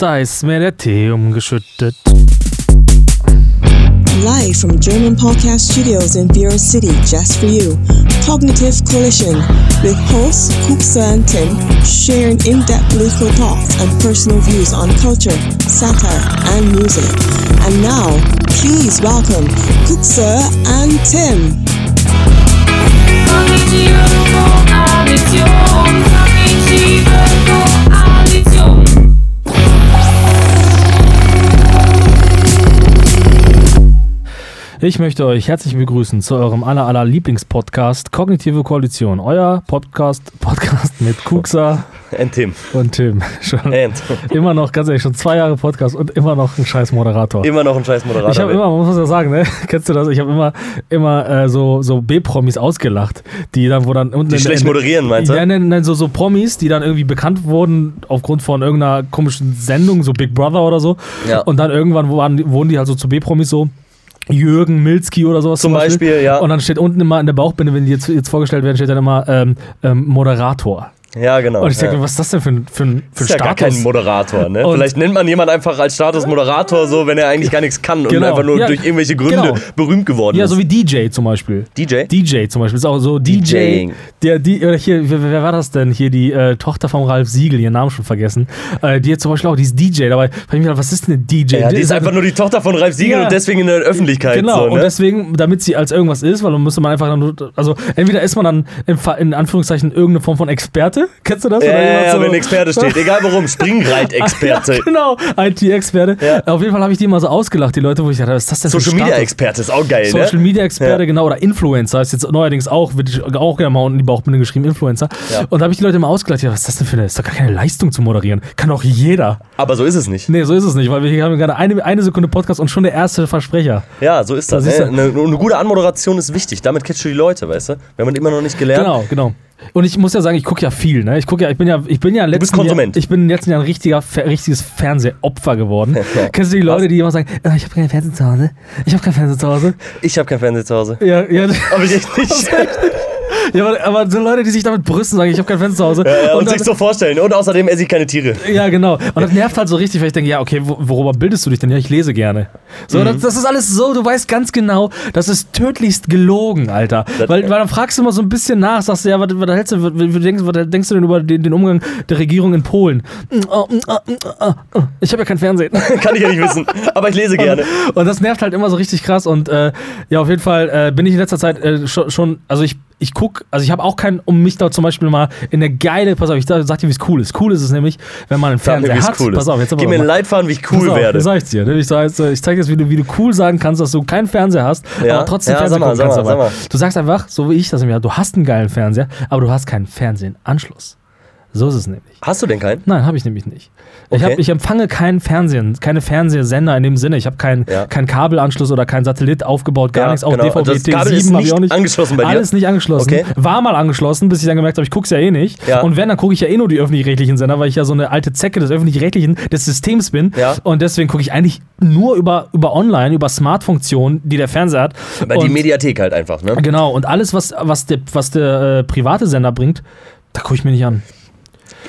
Da ist mir der Tee umgeschüttet. Live from German Podcast Studios in Bureau City, just for you. Cognitive Collision with hosts Kuksa and Tim sharing in depth political thoughts and personal views on culture, satire, and music. And now, please welcome Kuksa and Tim. Ich möchte euch herzlich begrüßen zu eurem aller aller Lieblingspodcast Kognitive Koalition. Euer Podcast Podcast mit Kuxa Und Tim. und Tim. Schon And. immer noch, ganz ehrlich, schon zwei Jahre Podcast und immer noch ein scheiß Moderator. Immer noch ein scheiß Moderator. Ich habe immer, man muss ja sagen, ne? Kennst du das? Ich habe immer, immer äh, so, so B-Promis ausgelacht, die dann, wo dann unten die in- schlecht in- moderieren, meinst du? Nein, nein, nein, so, so Promis, die dann irgendwie bekannt wurden aufgrund von irgendeiner komischen Sendung, so Big Brother oder so. Ja. Und dann irgendwann waren, wurden die halt so zu B-Promis so. Jürgen Milzki oder sowas Zum Beispiel, ja. Und dann steht unten immer in der Bauchbinde, wenn die jetzt, jetzt vorgestellt werden, steht dann immer ähm, ähm, Moderator. Ja, genau. Und ich denke, ja. was ist das denn für ein, für ein, für ein ist ja gar Status? kein Moderator, ne? Und- Vielleicht nennt man jemand einfach als Status Moderator so, wenn er eigentlich gar nichts kann und Genau. einfach nur Ja, durch irgendwelche Gründe genau. berühmt geworden ja, ist. so wie DJ zum Beispiel. DJ? DJ zum Beispiel ist auch so DJ. DJing. Der, die, oder hier, wer, wer war das denn? Hier die äh, Tochter von Ralf Siegel, ihren Namen schon vergessen. Äh, die jetzt zum Beispiel auch, die ist DJ. Dabei frage ich mich, was ist denn ein DJ? ja, die ist einfach nur die Tochter von Ralf Siegel Ja. und deswegen in der Öffentlichkeit. Genau, so, und ne? deswegen, damit sie als irgendwas ist, weil dann müsste man einfach dann, also entweder ist man dann in, in Anführungszeichen irgendeine Form von Experte, kennst du das? Ja, ja, ja, so- wenn Experte steht, egal warum, Springreit-Experte. Ja, genau, IT-Experte. Ja. Auf jeden Fall habe ich die immer so ausgelacht, die Leute, wo ich dachte, was ist das denn Social für ein Media Status? Experte ist auch geil, Social ne? Media Experte, Ja. genau, oder Influencer ist jetzt neuerdings auch, wird auch gerne mal unten in die Bauchbinde geschrieben, Influencer. Und da habe ich die Leute immer ausgelacht, ja, was ist das denn für eine, ist doch gar keine Leistung zu moderieren. Kann doch jeder. Aber so ist es nicht. Nee, so ist es nicht, weil wir hier haben gerade eine, eine Sekunde Podcast und schon der erste Versprecher. Ja, so ist das. Das ist ne? eine, eine gute Anmoderation ist wichtig. Damit catchst du die Leute, weißt du? Wir haben das immer noch nicht gelernt. Genau, genau. Und ich muss ja sagen, ich gucke ja viel, ne? Ich gucke ja, ich bin ja, ich bin ja letzten Konsument. Jahr, ich bin in den letzten Jahren ein richtiger, richtiges Fernsehopfer geworden. Kennst du die Leute, die immer sagen, äh, ich habe keinen Fernseher zu Hause, ich habe keinen Fernseher zu Hause. Ich habe kein Fernseher zu Hause. Ja, ja, Aber ich echt nicht. ja aber, aber so Leute, die sich damit brüsten, sagen, ich habe kein Fernseher zu Hause. Ja, und dann- sich so vorstellen. Und außerdem esse ich keine Tiere. Ja, genau. Und das nervt halt so richtig, weil ich denke, ja, okay, wo- worüber bildest du dich denn? Ja, ich lese gerne. So, Mhm. das, das ist alles so, du weißt ganz genau, das ist tödlichst gelogen, Alter. Das- weil, weil dann fragst du immer so ein bisschen nach, sagst du, ja, was, was, hältst du, was, was, denkst, was denkst du denn über den, den Umgang der Regierung in Polen? Ich habe ja kein Fernsehen. Kann ich ja nicht wissen. Aber ich lese gerne. Und das nervt halt immer so richtig krass. Und äh, ja, auf jeden Fall äh, bin ich in letzter Zeit äh, schon, schon, also ich, ich guck, also ich habe auch keinen, um mich da zum Beispiel mal in eine geile, pass auf, ich sag dir, wie es cool ist. Cool ist es nämlich, wenn man einen mir, Fernseher es hat. cool. Pass auf, jetzt Gib mir einen Leitfaden, wie ich Pass cool auf, werde. Das sag ich dir. Ne? Ich, sag ich zeig jetzt, wie du, wie du cool sagen kannst, dass du keinen Fernseher hast, Ja? aber trotzdem Ja, Fernseher mal, gucken sag kannst. mal, sag mal. Du sagst einfach, so wie ich das nämlich, du hast einen geilen Fernseher, aber du hast keinen Fernsehenanschluss. So ist es nämlich. Hast du denn keinen? Nein, habe ich nämlich nicht. Ich, Okay. hab, ich empfange keinen Fernsehen, keine Fernsehsender in dem Sinne. Ich habe keinen Ja. kein Kabelanschluss oder keinen Satellit aufgebaut, gar Ja, nichts. Auch genau. DVD Das Kabel ist T7 habe ich nicht auch nicht. angeschlossen bei dir? Alles nicht angeschlossen. Okay. War mal angeschlossen, bis ich dann gemerkt habe, ich gucke es ja eh nicht. Ja. Und wenn, dann gucke ich ja eh nur die öffentlich-rechtlichen Sender, weil ich ja so eine alte Zecke des öffentlich-rechtlichen, des Systems bin. Ja. Und deswegen gucke ich eigentlich nur über, über online, über Smart-Funktionen, die der Fernseher hat. Die Und- Mediathek halt einfach, ne? Genau, und alles, was, was der, was der äh, private Sender bringt, da gucke ich mir nicht an.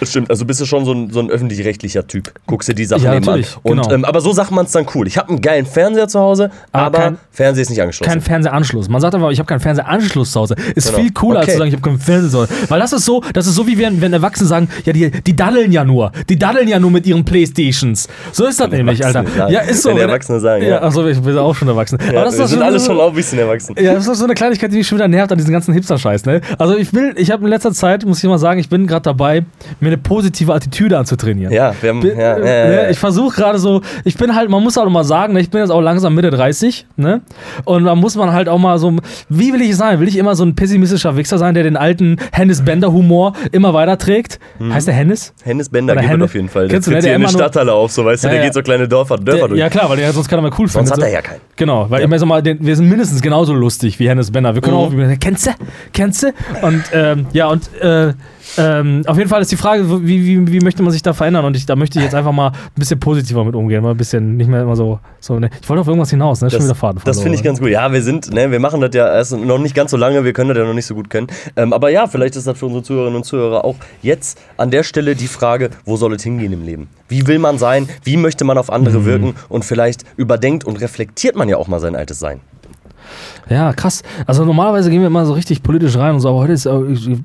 Das stimmt. Also bist du schon so ein, so ein öffentlich-rechtlicher Typ. Guckst dir die Sachen Ja, an. Und, genau. ähm, aber so sagt man es dann cool. Ich habe einen geilen Fernseher zu Hause, Aber aber kein- Fernseher ist nicht angeschlossen. Kein Fernsehanschluss. Man sagt aber, ich habe keinen Fernsehanschluss zu Hause. Ist Genau. viel cooler, als Okay. zu sagen, ich habe keinen Fernseher zu Hause. Weil das ist so, das ist so wie wenn, wenn Erwachsene sagen, ja, die, die daddeln ja nur. Die daddeln ja nur mit ihren Playstations. So ist das nämlich, Alter. Ja, ist so. Wenn Wenn- Erwachsene sagen, ja. ja. Achso, ich bin auch schon erwachsen. ja, aber das wir ist sind so- alle schon auch ein bisschen erwachsen. ja, das ist so eine Kleinigkeit, die mich schon wieder nervt an diesem ganzen Hipster-Scheiß, ne? Also ich will, ich habe in letzter Zeit, muss ich mal sagen, ich bin gerade dabei, mir eine positive Attitüde anzutrainieren. Ja, wir haben. Ja, ja, äh, ja, ne, Ich versuche gerade so, ich bin halt, man muss auch mal sagen, ne, ich bin jetzt auch langsam Mitte 30, ne? Und da muss man halt auch mal so, wie will ich sein? Will ich immer so ein pessimistischer Wichser sein, der den alten Hennis Bender Humor immer weiterträgt? Heißt der Hennis? Hennes Bender Oder gibt es Hennes- auf jeden Fall. Der Kennst du, ne, der hier in nur- Stadthalle auf, so weißt du, der geht so kleine Dörfer, Dörfer Der, durch. ja klar, weil der sonst keiner mal cool Sonst findet. hat so. er ja keinen. Genau, weil ich meine, sag mal, den, wir sind mindestens genauso lustig wie Hennes Bender. Wir können Mhm. auch, kennst du? Kennst du? Und ähm, ja, und äh, Ähm, auf jeden Fall ist die Frage, wie, wie, wie möchte man sich da verändern? Und ich, da möchte ich jetzt einfach mal ein bisschen positiver mit umgehen, mal ein bisschen nicht mehr immer so. so ne? Ich wollte auf irgendwas hinaus, ne? Schon wieder Faden. Das finde ich ganz gut. Ja, wir sind, ne, wir machen das ja erst noch nicht ganz so lange, wir können das ja noch nicht so gut können. Ähm, aber ja, vielleicht ist das für unsere Zuhörerinnen und Zuhörer auch jetzt an der Stelle die Frage, wo soll es hingehen im Leben? Wie will man sein? Wie möchte man auf andere Mhm. wirken? Und vielleicht überdenkt und reflektiert man ja auch mal sein altes Sein. Ja, krass. Also normalerweise gehen wir immer so richtig politisch rein und so, aber heute ist äh,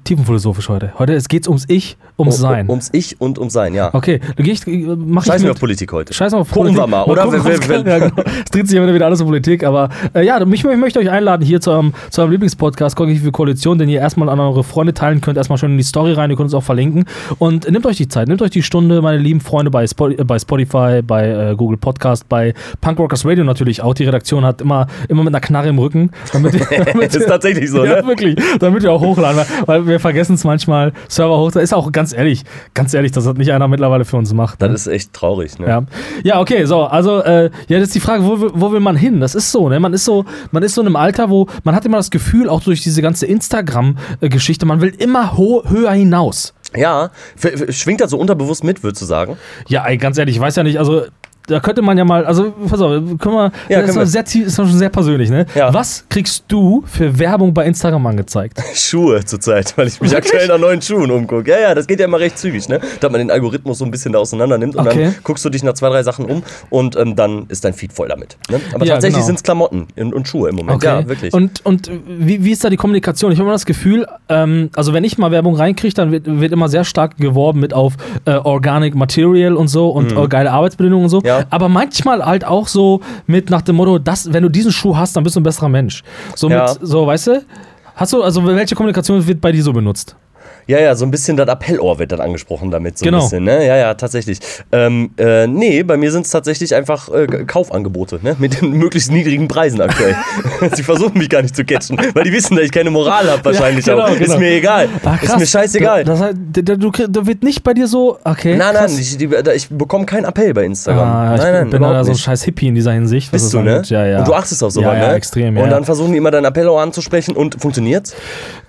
tiefenphilosophisch heute. Heute geht es ums Ich, ums Sein. Ums Ich und ums Sein, ja. Okay, dann gehe ich, äh, mach ich Scheiß mir auf Politik heute. Scheiß mal auf Gucken Politik. wir mal, oder? gucken, was wer- kann- ja, genau. Es dreht sich ja wieder alles um Politik, aber äh, ja, mich, ich möchte euch einladen hier zu eurem, zu eurem Lieblingspodcast Kognitive Koalition, den ihr erstmal an eure Freunde teilen könnt, erstmal schön in die Story rein, ihr könnt uns auch verlinken und nehmt euch die Zeit, nehmt euch die Stunde, meine lieben Freunde bei, Spo äh, bei Spotify, bei äh, Google Podcast, bei Punk Rockers Radio natürlich auch, die Redaktion hat immer, immer mit einer Knarre im Rücken, damit, damit ist tatsächlich so, ja, ne? wirklich. Damit wir auch hochladen, weil, weil wir vergessen es manchmal, Server hoch. Ist auch ganz ehrlich, ganz ehrlich, dass das nicht einer mittlerweile für uns macht. Das ne? ist echt traurig, ne? Ja. ja, okay, so, also, äh, ja, das ist die Frage, wo, will- wo will man hin? Das ist so, ne? Man ist so, man ist so in einem Alter, wo man hat immer das Gefühl, auch durch diese ganze Instagram-Geschichte, man will immer höher hinaus. Ja, schwingt das so unterbewusst mit, würdest du sagen? Ja, ey, ganz ehrlich, ich weiß ja nicht, also. Da könnte man ja mal, also pass auf, können wir, Ja, das ist, wir. sehr, ist schon sehr persönlich, ne? Ja. Was kriegst du für Werbung bei Instagram angezeigt? Schuhe zurzeit, weil ich mich aktuell nach neuen Schuhen umgucke. Ja, ja, das geht ja immer recht zügig, ne? Da man den Algorithmus so ein bisschen da auseinander nimmt und Okay. dann guckst du dich nach zwei, drei Sachen um und ähm, dann ist dein Feed voll damit. Ne? Aber Ja, tatsächlich genau. sind es Klamotten und, und Schuhe im Moment. Ja, wirklich. Und, und wie, wie ist da die Kommunikation? Ich habe immer das Gefühl, ähm, also wenn ich mal Werbung reinkriege, dann wird, wird immer sehr stark geworben mit auf äh, Organic Material und so und äh, geile Arbeitsbedingungen und so. Mhm. Ja. Aber manchmal halt auch so mit nach dem Motto, das, wenn du diesen Schuh hast, dann bist du ein besserer Mensch. So Ja. mit, so, weißt du? Hast du, also welche Kommunikation wird bei dir so benutzt? Ja, ja, so ein bisschen das Appellohr wird dann angesprochen damit. So Genau. ein bisschen, ne? Ja, ja, tatsächlich. Ähm, äh, nee, bei mir sind es tatsächlich einfach äh, Kaufangebote, ne? Mit den möglichst niedrigen Preisen aktuell. Sie versuchen mich gar nicht zu catchen, weil die wissen, dass ich keine Moral habe wahrscheinlich Ja, genau, auch. Ist genau. mir egal. Ah, ist krass. mir scheißegal. Da, das heißt, du, da wird nicht bei dir so, okay. nein, nein, krass. ich, die, da- ich bekomme keinen Appell bei Instagram. Ah, ich nein, nein, bin da so ein scheiß Hippie in dieser Hinsicht. Bist du, ne? Ja, ja. Und du achtest auf sowas, ja, ja, ne? extrem, ja. Und dann versuchen die immer dein Appellohr anzusprechen und funktioniert's?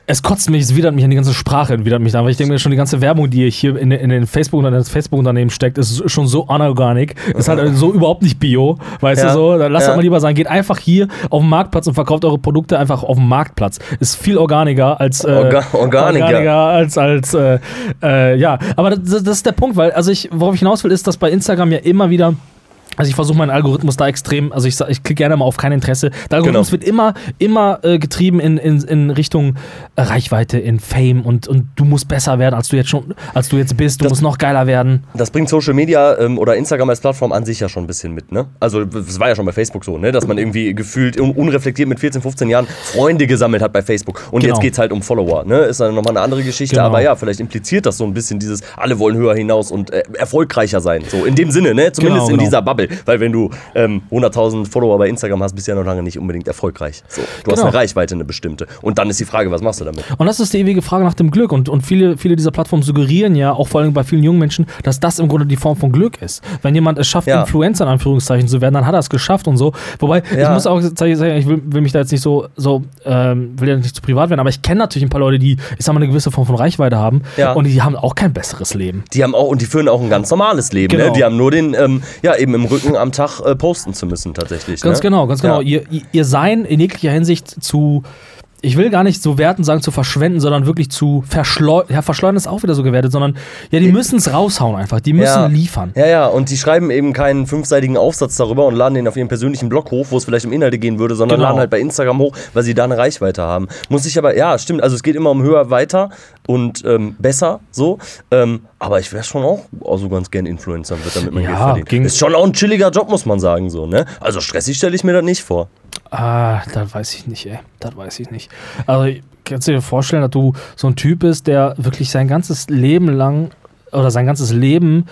Es kotzt mich, es widert mich an die ganze Sprache, widert mich an, weil ich denke mir schon, die ganze Werbung, die hier in, in den Facebook und das Facebook-Unternehmen steckt, ist schon so anorganic, ist halt so überhaupt nicht bio, weißt Ja, du so, dann lasst ja. das mal lieber sein, geht einfach hier auf den Marktplatz und verkauft eure Produkte einfach auf dem Marktplatz. Ist viel organischer als äh, Orga- Organiker. organiger als, als äh, äh, ja, aber das, das ist der Punkt, weil, also ich, worauf ich hinaus will, ist, dass bei Instagram ja immer wieder also ich versuche meinen Algorithmus da extrem, also ich, ich klicke gerne mal auf kein Interesse. Der Algorithmus Genau. wird immer, immer äh, getrieben in, in, in Richtung äh, Reichweite, in Fame und, und du musst besser werden, als du jetzt schon, als du jetzt bist, du Das- musst noch geiler werden. Das bringt Social Media ähm, oder Instagram als Plattform an sich ja schon ein bisschen mit, ne? Also, es war ja schon bei Facebook so, ne? Dass man irgendwie gefühlt un unreflektiert mit 14, 15 Jahren Freunde gesammelt hat bei Facebook. Und Genau. jetzt geht's halt um Follower, ne? Ist dann nochmal eine andere Geschichte, Genau. aber ja, vielleicht impliziert das so ein bisschen dieses, alle wollen höher hinaus und äh, erfolgreicher sein. So, in dem Sinne, ne? Zumindest Genau, in genau. dieser Bubble. Weil wenn du ähm, 100.000 Follower bei Instagram hast, bist du ja noch lange nicht unbedingt erfolgreich. So, du hast Genau. eine Reichweite, eine bestimmte. Und dann ist die Frage, was machst du damit? Und das ist die ewige Frage nach dem Glück. Und, und viele, viele dieser Plattformen suggerieren ja, auch vor allem bei vielen jungen Menschen, dass das im Grunde die Form von Glück ist. Wenn jemand es schafft, Ja. Influencer in Anführungszeichen zu werden, dann hat er es geschafft und so. Wobei, ich Ja. muss auch sagen, ich will, will mich da jetzt nicht so, so ähm, will ja nicht zu privat werden, aber ich kenne natürlich ein paar Leute, die, ich sag mal, eine gewisse Form von Reichweite haben Ja. und die haben auch kein besseres Leben. Die haben auch und die führen auch ein ganz normales Leben. Genau. Ne? Die haben nur den, ähm, ja, eben im Rücken am Tag äh, posten zu müssen, tatsächlich. Ganz ne? genau, ganz genau. Ja. Ihr, ihr Sein in jeglicher Hinsicht zu, ich will gar nicht so werten sagen zu verschwenden, sondern wirklich zu verschleudern. Ja, verschleudern ist auch wieder so gewertet, sondern ja, die müssen es raushauen einfach. Die müssen ja. liefern. Ja, ja, und die schreiben eben keinen fünfseitigen Aufsatz darüber und laden den auf ihren persönlichen Blog hoch, wo es vielleicht um Inhalte gehen würde, sondern Genau. laden halt bei Instagram hoch, weil sie da eine Reichweite haben. Muss ich aber, ja, stimmt, also es geht immer um höher, weiter und ähm, besser, so. Ähm, aber ich wäre schon auch also ganz gern Influencer und würde damit mein Ja, Geld verdienen. ging- Ist schon auch ein chilliger Job, muss man sagen, so, ne? Also stressig stelle ich mir das nicht vor. Ah, das weiß ich nicht, ey. Das weiß ich nicht. Also, kannst du dir vorstellen, dass du so ein Typ bist, der wirklich sein ganzes Leben lang oder sein ganzes Leben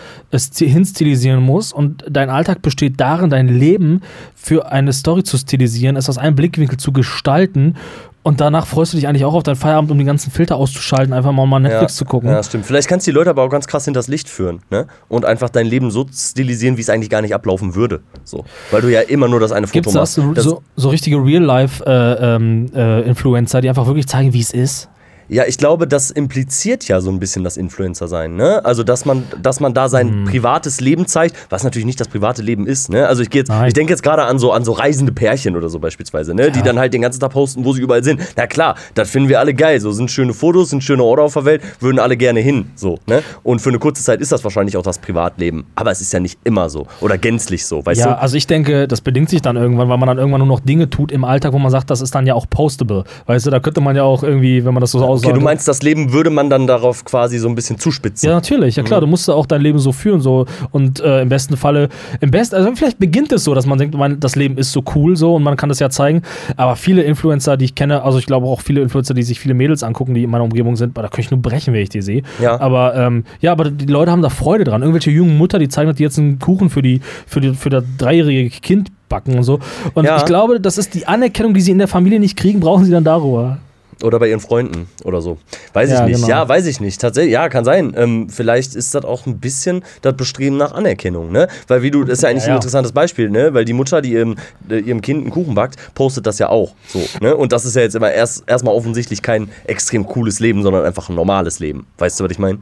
hinstilisieren muss und dein Alltag besteht darin, dein Leben für eine Story zu stilisieren, es aus einem Blickwinkel zu gestalten und danach freust du dich eigentlich auch auf deinen Feierabend, um die ganzen Filter auszuschalten, einfach mal, mal Netflix ja, zu gucken. Ja, stimmt. Vielleicht kannst du die Leute aber auch ganz krass hinters Licht führen, ne? Und einfach dein Leben so stilisieren, wie es eigentlich gar nicht ablaufen würde. So. Weil du ja immer nur das eine Foto es das, machst. so, so, so richtige Real-Life-Influencer, die einfach wirklich zeigen, wie es ist? Ja, ich glaube, das impliziert ja so ein bisschen das Influencer-Sein, ne? Also, dass man, dass man da sein Hm. privates Leben zeigt, was natürlich nicht das private Leben ist, ne? Also, ich jetzt, Nein. ich denke jetzt gerade an so, an so reisende Pärchen oder so beispielsweise, ne? Die dann halt den ganzen Tag posten, wo sie überall sind. Na klar, das finden wir alle geil. So sind schöne Fotos, sind schöne Orte auf der Welt, würden alle gerne hin, so, ne? Und für eine kurze Zeit ist das wahrscheinlich auch das Privatleben. Aber es ist ja nicht immer so oder gänzlich so, weißt Ja, du? also ich denke, das bedingt sich dann irgendwann, weil man dann irgendwann nur noch Dinge tut im Alltag, wo man sagt, das ist dann ja auch postable. Weißt du, da könnte man ja auch irgendwie, wenn man das so aussagt. Okay, du meinst, das Leben würde man dann darauf quasi so ein bisschen zuspitzen. Ja, natürlich, ja Mhm. klar, du musst auch dein Leben so führen so und äh, im besten Falle, im besten, also vielleicht beginnt es so, dass man denkt, man, das Leben ist so cool so und man kann das ja zeigen, aber viele Influencer, die ich kenne, also ich glaube auch viele Influencer, die sich viele Mädels angucken, die in meiner Umgebung sind, da könnte ich nur brechen, wenn ich die sehe. Ja. Aber ähm, ja, aber die Leute haben da Freude dran. Irgendwelche jungen Mutter, die zeigen, dass die jetzt einen Kuchen für die für die für das dreijährige Kind backen und so. Und Ja. ich glaube, das ist die Anerkennung, die sie in der Familie nicht kriegen, brauchen sie dann darüber. Oder bei ihren Freunden oder so. Weiß Ja, ich nicht. genau. Ja, weiß ich nicht. Tatsächlich, ja, kann sein. Ähm, vielleicht ist das auch ein bisschen das Bestreben nach Anerkennung, ne? Weil wie du, das ist ja eigentlich Ja, ein interessantes Beispiel, ne? Weil die Mutter, die ihrem, äh, ihrem Kind einen Kuchen backt, postet das ja auch so, ne? Und das ist ja jetzt immer erst erstmal offensichtlich kein extrem cooles Leben, sondern einfach ein normales Leben. Weißt du, was ich meine?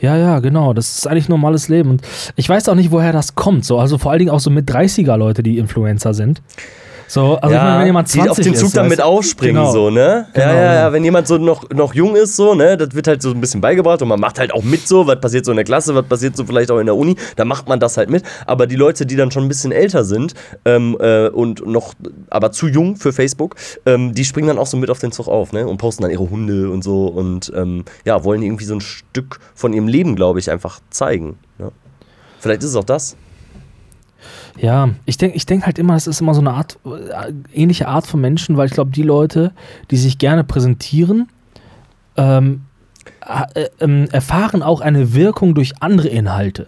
Ja, ja, genau. Das ist eigentlich normales Leben. Und ich weiß auch nicht, woher das kommt. So, also vor allen Dingen auch so mit 30er Leute, die Influencer sind. So, also ich meine, wenn jemand 20 die auf den Zug ist, dann mit aufspringen, Genau. so, ne? Genau, ja, ja, ja, genau. wenn jemand so noch, noch jung ist, so, ne, das wird halt so ein bisschen beigebracht und man macht halt auch mit so, was passiert so in der Klasse, was passiert so vielleicht auch in der Uni, da macht man das halt mit. Aber die Leute, die dann schon ein bisschen älter sind ähm, äh, und noch, aber zu jung für Facebook, ähm, die springen dann auch so mit auf den Zug auf, ne? Und posten dann ihre Hunde und so und ähm, ja, wollen irgendwie so ein Stück von ihrem Leben, glaube ich, einfach zeigen. Ja. Vielleicht ist es auch das. Ja, ich denke ich denk halt immer, es ist immer so eine Art, äh, ähnliche Art von Menschen, weil ich glaube, die Leute, die sich gerne präsentieren, ähm, äh, ähm, erfahren auch eine Wirkung durch andere Inhalte.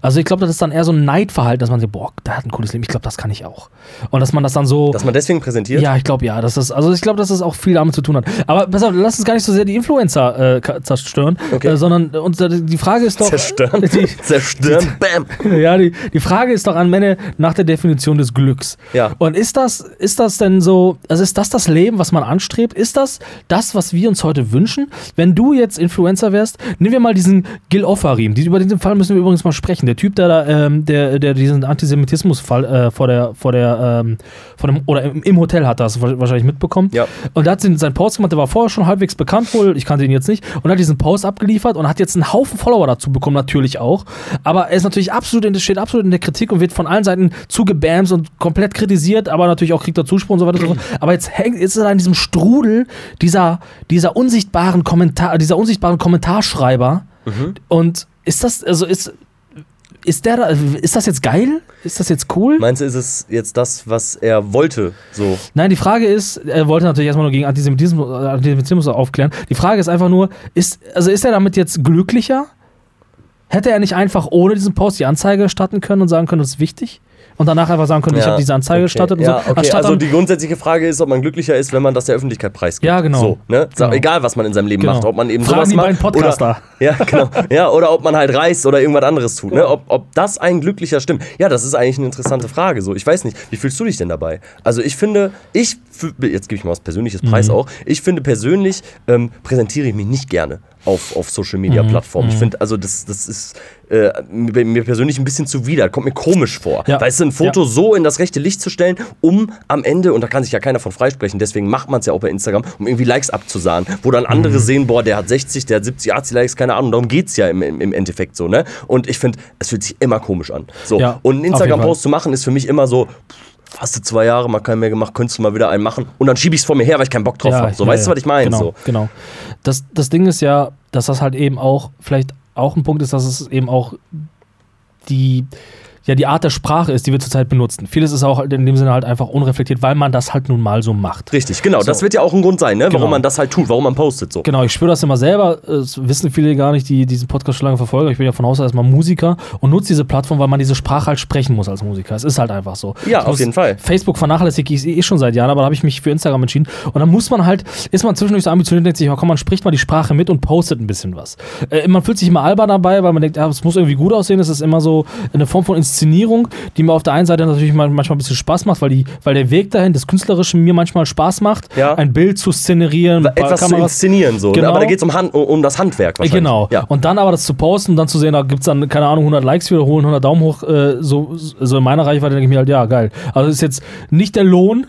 Also ich glaube, das ist dann eher so ein Neidverhalten, dass man sagt, boah, der hat ein cooles Leben, ich glaube, das kann ich auch. Und dass man das dann so... Dass man deswegen präsentiert? Ja, ich glaube ja. Das ist, also ich glaube, dass das auch viel damit zu tun hat. Aber auf, lass uns gar nicht so sehr die Influencer äh, zerstören, Okay. äh, sondern und, äh, die Frage ist doch. Zerstören. Die, Zerstören. Bam. ja, die, die Frage ist doch an Männer nach der Definition des Glücks. Ja. Und ist das, ist das denn so, also ist das das Leben, was man anstrebt? Ist das das, was wir uns heute wünschen? Wenn du jetzt Influencer wärst, nehmen wir mal diesen Gil Offarim. Die, über diesen Fall müssen wir übrigens mal sprechen. Der Typ, der da, ähm, der, der diesen Antisemitismusfall äh, vor der, vor der, ähm, vor dem, oder im, im Hotel hat, das wahrscheinlich mitbekommen. Ja. Und er hat den- seinen Post gemacht, der war vorher schon halbwegs bekannt wohl, ich kannte ihn jetzt nicht, und hat diesen Post abgeliefert und hat jetzt einen Haufen Follower dazu bekommen, natürlich auch. Aber er ist natürlich absolut, in, steht absolut in der Kritik und wird von allen Seiten zugebamst und komplett kritisiert, aber natürlich auch kriegt er Zuspruch und so weiter und so fort. Aber jetzt hängt, jetzt ist er in diesem Strudel dieser, dieser unsichtbaren Kommentar, dieser unsichtbaren Kommentarschreiber. Und ist das, also ist, ist der da, ist das jetzt geil? Ist das jetzt cool? Meinst du, ist es jetzt das, was er wollte? So. Nein, die Frage ist, er wollte natürlich erstmal nur gegen Antisemitismus, Antisemitismus aufklären. Die Frage ist einfach nur, ist, also ist er damit jetzt glücklicher? Hätte er nicht einfach ohne diesen Post die Anzeige starten können und sagen können, das ist wichtig? Und danach einfach sagen können, ich habe diese Anzeige okay. gestartet und ja, so. Okay. Also die grundsätzliche Frage ist, ob man glücklicher ist, wenn man das der Öffentlichkeit preisgibt. Ja, genau. So, ne? Genau. Egal, was man in seinem Leben Genau. macht. Ob man eben Fragen sowas macht. Podcaster. Oder, ja, genau. ja, oder ob man halt reist oder irgendwas anderes tut. Ne? Ob, ob das ein glücklicher stimmt. Ja, das ist eigentlich eine interessante Frage. So, ich weiß nicht, wie fühlst du dich denn dabei? Also ich finde, ich, jetzt gebe ich mal was Persönliches Preis Mhm. auch, ich finde persönlich ähm, präsentiere ich mich nicht gerne auf, auf Social Media Mhm. Plattformen. Ich finde, also das, das ist äh, mir, mir persönlich ein bisschen zuwider, kommt mir komisch vor. Ja. Weißt du, ein Foto so in das rechte Licht zu stellen, um am Ende, und da kann sich ja keiner von freisprechen, deswegen macht man es ja auch bei Instagram, um irgendwie Likes abzusahnen, wo dann Mhm. andere sehen, boah, der hat 60, der hat 70, 80 Likes, keine Ahnung, darum geht es ja im, im, im Endeffekt so, ne? Und ich finde, es fühlt sich immer komisch an. So. Ja, und einen Instagram-Post zu machen, ist für mich immer so, pff, hast du zwei Jahre mal keinen mehr gemacht, könntest du mal wieder einen machen und dann schiebe ich es vor mir her, weil ich keinen Bock drauf habe. So, ja, weißt du, ja. was ich meine? Genau, So. genau. Das, das Ding ist ja, dass das halt eben auch, vielleicht auch ein Punkt ist, dass es eben auch die, ja, die Art der Sprache ist, die wir zurzeit benutzen. Vieles ist auch in dem Sinne halt einfach unreflektiert, weil man das halt nun mal so macht. Richtig, genau. So. Das wird ja auch ein Grund sein, ne? Genau. warum man das halt tut, warum man postet so. Genau, ich spüre das immer selber. Das wissen viele gar nicht, die diesen Podcast schon lange verfolgen. Ich bin ja von Haus aus erstmal Musiker und nutze diese Plattform, weil man diese Sprache halt sprechen muss als Musiker. Es ist halt einfach so. Ja, Ich auf jeden Fall. Facebook vernachlässige ich eh schon seit Jahren, aber da habe ich mich für Instagram entschieden. Und dann muss man halt, ist man zwischendurch so ambitioniert und denkt sich, oh, komm, man spricht mal die Sprache mit und postet ein bisschen was. Äh, man fühlt sich immer albern dabei, weil man denkt, ja, es muss irgendwie gut aussehen. Es ist immer so eine Form von Inszenierung, die mir auf der einen Seite natürlich man- manchmal ein bisschen Spaß macht, weil, die, weil der Weg dahin, das Künstlerische mir manchmal Spaß macht, Ja. ein Bild zu szenerieren, Etwas zu inszenieren, so. Genau. Ne? Aber da geht es um, Hand- um das Handwerk wahrscheinlich. Genau. Ja. Und dann aber das zu posten und dann zu sehen, da gibt es dann, keine Ahnung, 100 Likes wiederholen, 100 Daumen hoch, äh, so, so in meiner Reichweite denke ich mir halt, ja, geil. Also ist jetzt nicht der Lohn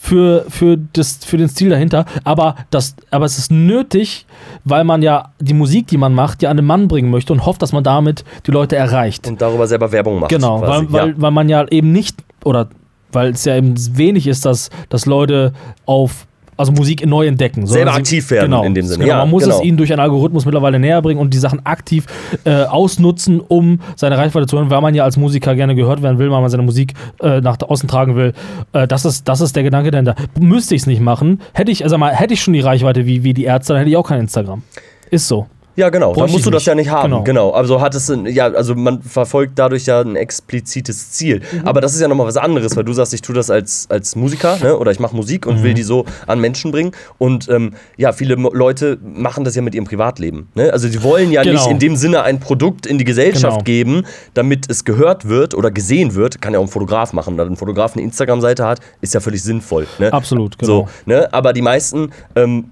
für, für, das, für den Stil dahinter, aber, das, aber es ist nötig, weil man ja die Musik, die man macht, ja an den Mann bringen möchte und hofft, dass man damit die Leute erreicht. Und darüber selber Werbung macht. Genau, quasi. weil, weil, ja. weil man ja eben nicht, oder weil es ja eben wenig ist, dass, dass Leute auf, also Musik neu entdecken. Selber aktiv werden genau, in dem Sinne. Genau, Ja, man muss genau. es ihnen durch einen Algorithmus mittlerweile näher bringen und die Sachen aktiv äh, ausnutzen, um seine Reichweite zu hören, weil man ja als Musiker gerne gehört werden will, weil man seine Musik äh, nach außen tragen will. Äh, das, ist, das ist der Gedanke dahinter. Müsste ich es nicht machen, hätte ich, also mal, hätte ich schon die Reichweite wie, wie die Ärzte, dann hätte ich auch kein Instagram. Ist so. Ja, genau. Dann musst du das nicht. ja nicht haben. Genau. Genau. Also hat es ja, also man verfolgt dadurch ja ein explizites Ziel. Mhm. Aber das ist ja nochmal was anderes, weil du sagst, ich tue das als, als Musiker, ne? Oder ich mache Musik und Mhm. will die so an Menschen bringen. Und ähm, ja, viele Leute machen das ja mit ihrem Privatleben. Ne? Also sie wollen ja Genau. nicht in dem Sinne ein Produkt in die Gesellschaft Genau. geben, damit es gehört wird oder gesehen wird. Kann ja auch ein Fotograf machen. Da ein Fotograf eine Instagram-Seite hat, ist ja völlig sinnvoll. Ne? Absolut, genau. So, ne? Aber die meisten ähm,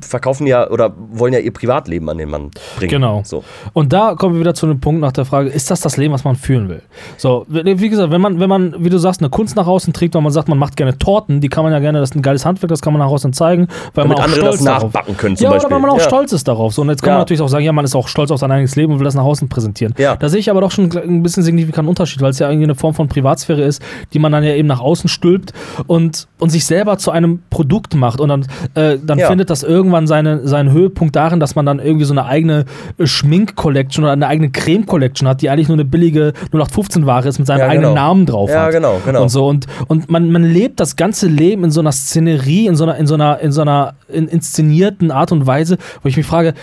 verkaufen ja oder wollen ja ihr Privatleben an den Mann bringen. Genau. So. Und da kommen wir wieder zu dem Punkt nach der Frage, ist das das Leben, was man führen will? So, wie gesagt, wenn man, wenn man, wie du sagst, eine Kunst nach außen trägt, weil man sagt, man macht gerne Torten, die kann man ja gerne, das ist ein geiles Handwerk, das kann man nach außen zeigen, weil Damit man auch andere stolz das darauf nachbacken können zum ja, Beispiel. oder weil man auch Ja. stolz ist darauf. So, und jetzt kann Ja. man natürlich auch sagen, ja, man ist auch stolz auf sein eigenes Leben und will das nach außen präsentieren. Ja. Da sehe ich aber doch schon ein bisschen signifikanten Unterschied, weil es ja irgendwie eine Form von Privatsphäre ist, die man dann ja eben nach außen stülpt und, und sich selber zu einem Produkt macht. Und dann, äh, dann Ja. findet das irgendwann seine, seinen Höhepunkt darin, dass man dann irgendwie so eine eigene äh, Schmink-Collection oder eine eigene Creme-Collection hat, die eigentlich nur eine billige 0815-Ware ist mit seinem Ja, eigenen genau. Namen drauf Ja, hat. genau, genau. Und so. Und, und man, man lebt das ganze Leben in so einer Szenerie, in so einer, in so einer, in so einer in, inszenierten Art und Weise, wo ich mich frage,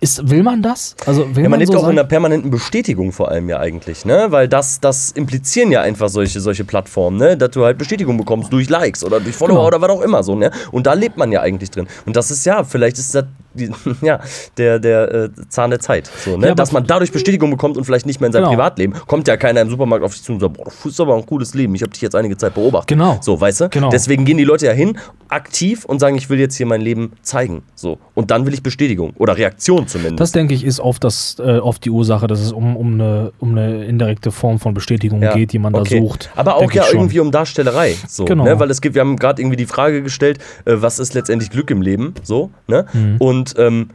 ist, will man das? Also will Ja, man man lebt so auch in sein? einer permanenten Bestätigung vor allem ja eigentlich, ne? Weil das, das implizieren ja einfach solche, solche Plattformen, ne? Dass du halt Bestätigung bekommst durch Likes oder durch Follower Genau. oder was auch immer so, ne? Und da lebt man ja eigentlich drin. Und das ist ja, vielleicht ist das die, ja, der, der äh, Zahn der Zeit. So, ne? Ja, Dass man dadurch Bestätigung bekommt und vielleicht nicht mehr in seinem Genau. Privatleben. Kommt ja keiner im Supermarkt auf dich zu und sagt, boah, du führst aber ein cooles Leben. Ich habe dich jetzt einige Zeit beobachtet. Genau. So, weißt du? Genau. Deswegen gehen die Leute ja hin, aktiv und sagen, ich will jetzt hier mein Leben zeigen. So. Und dann will ich Bestätigung oder Reaktion zumindest. Das denke ich ist oft, das, äh, oft die Ursache, dass es um, um, eine, um eine indirekte Form von Bestätigung Ja, geht, die man okay. da sucht. Aber auch ja irgendwie um Darstellerei. So, Genau. ne? Weil es gibt, wir haben gerade irgendwie die Frage gestellt, äh, was ist letztendlich Glück im Leben? So, ne? Mhm. Und ähm,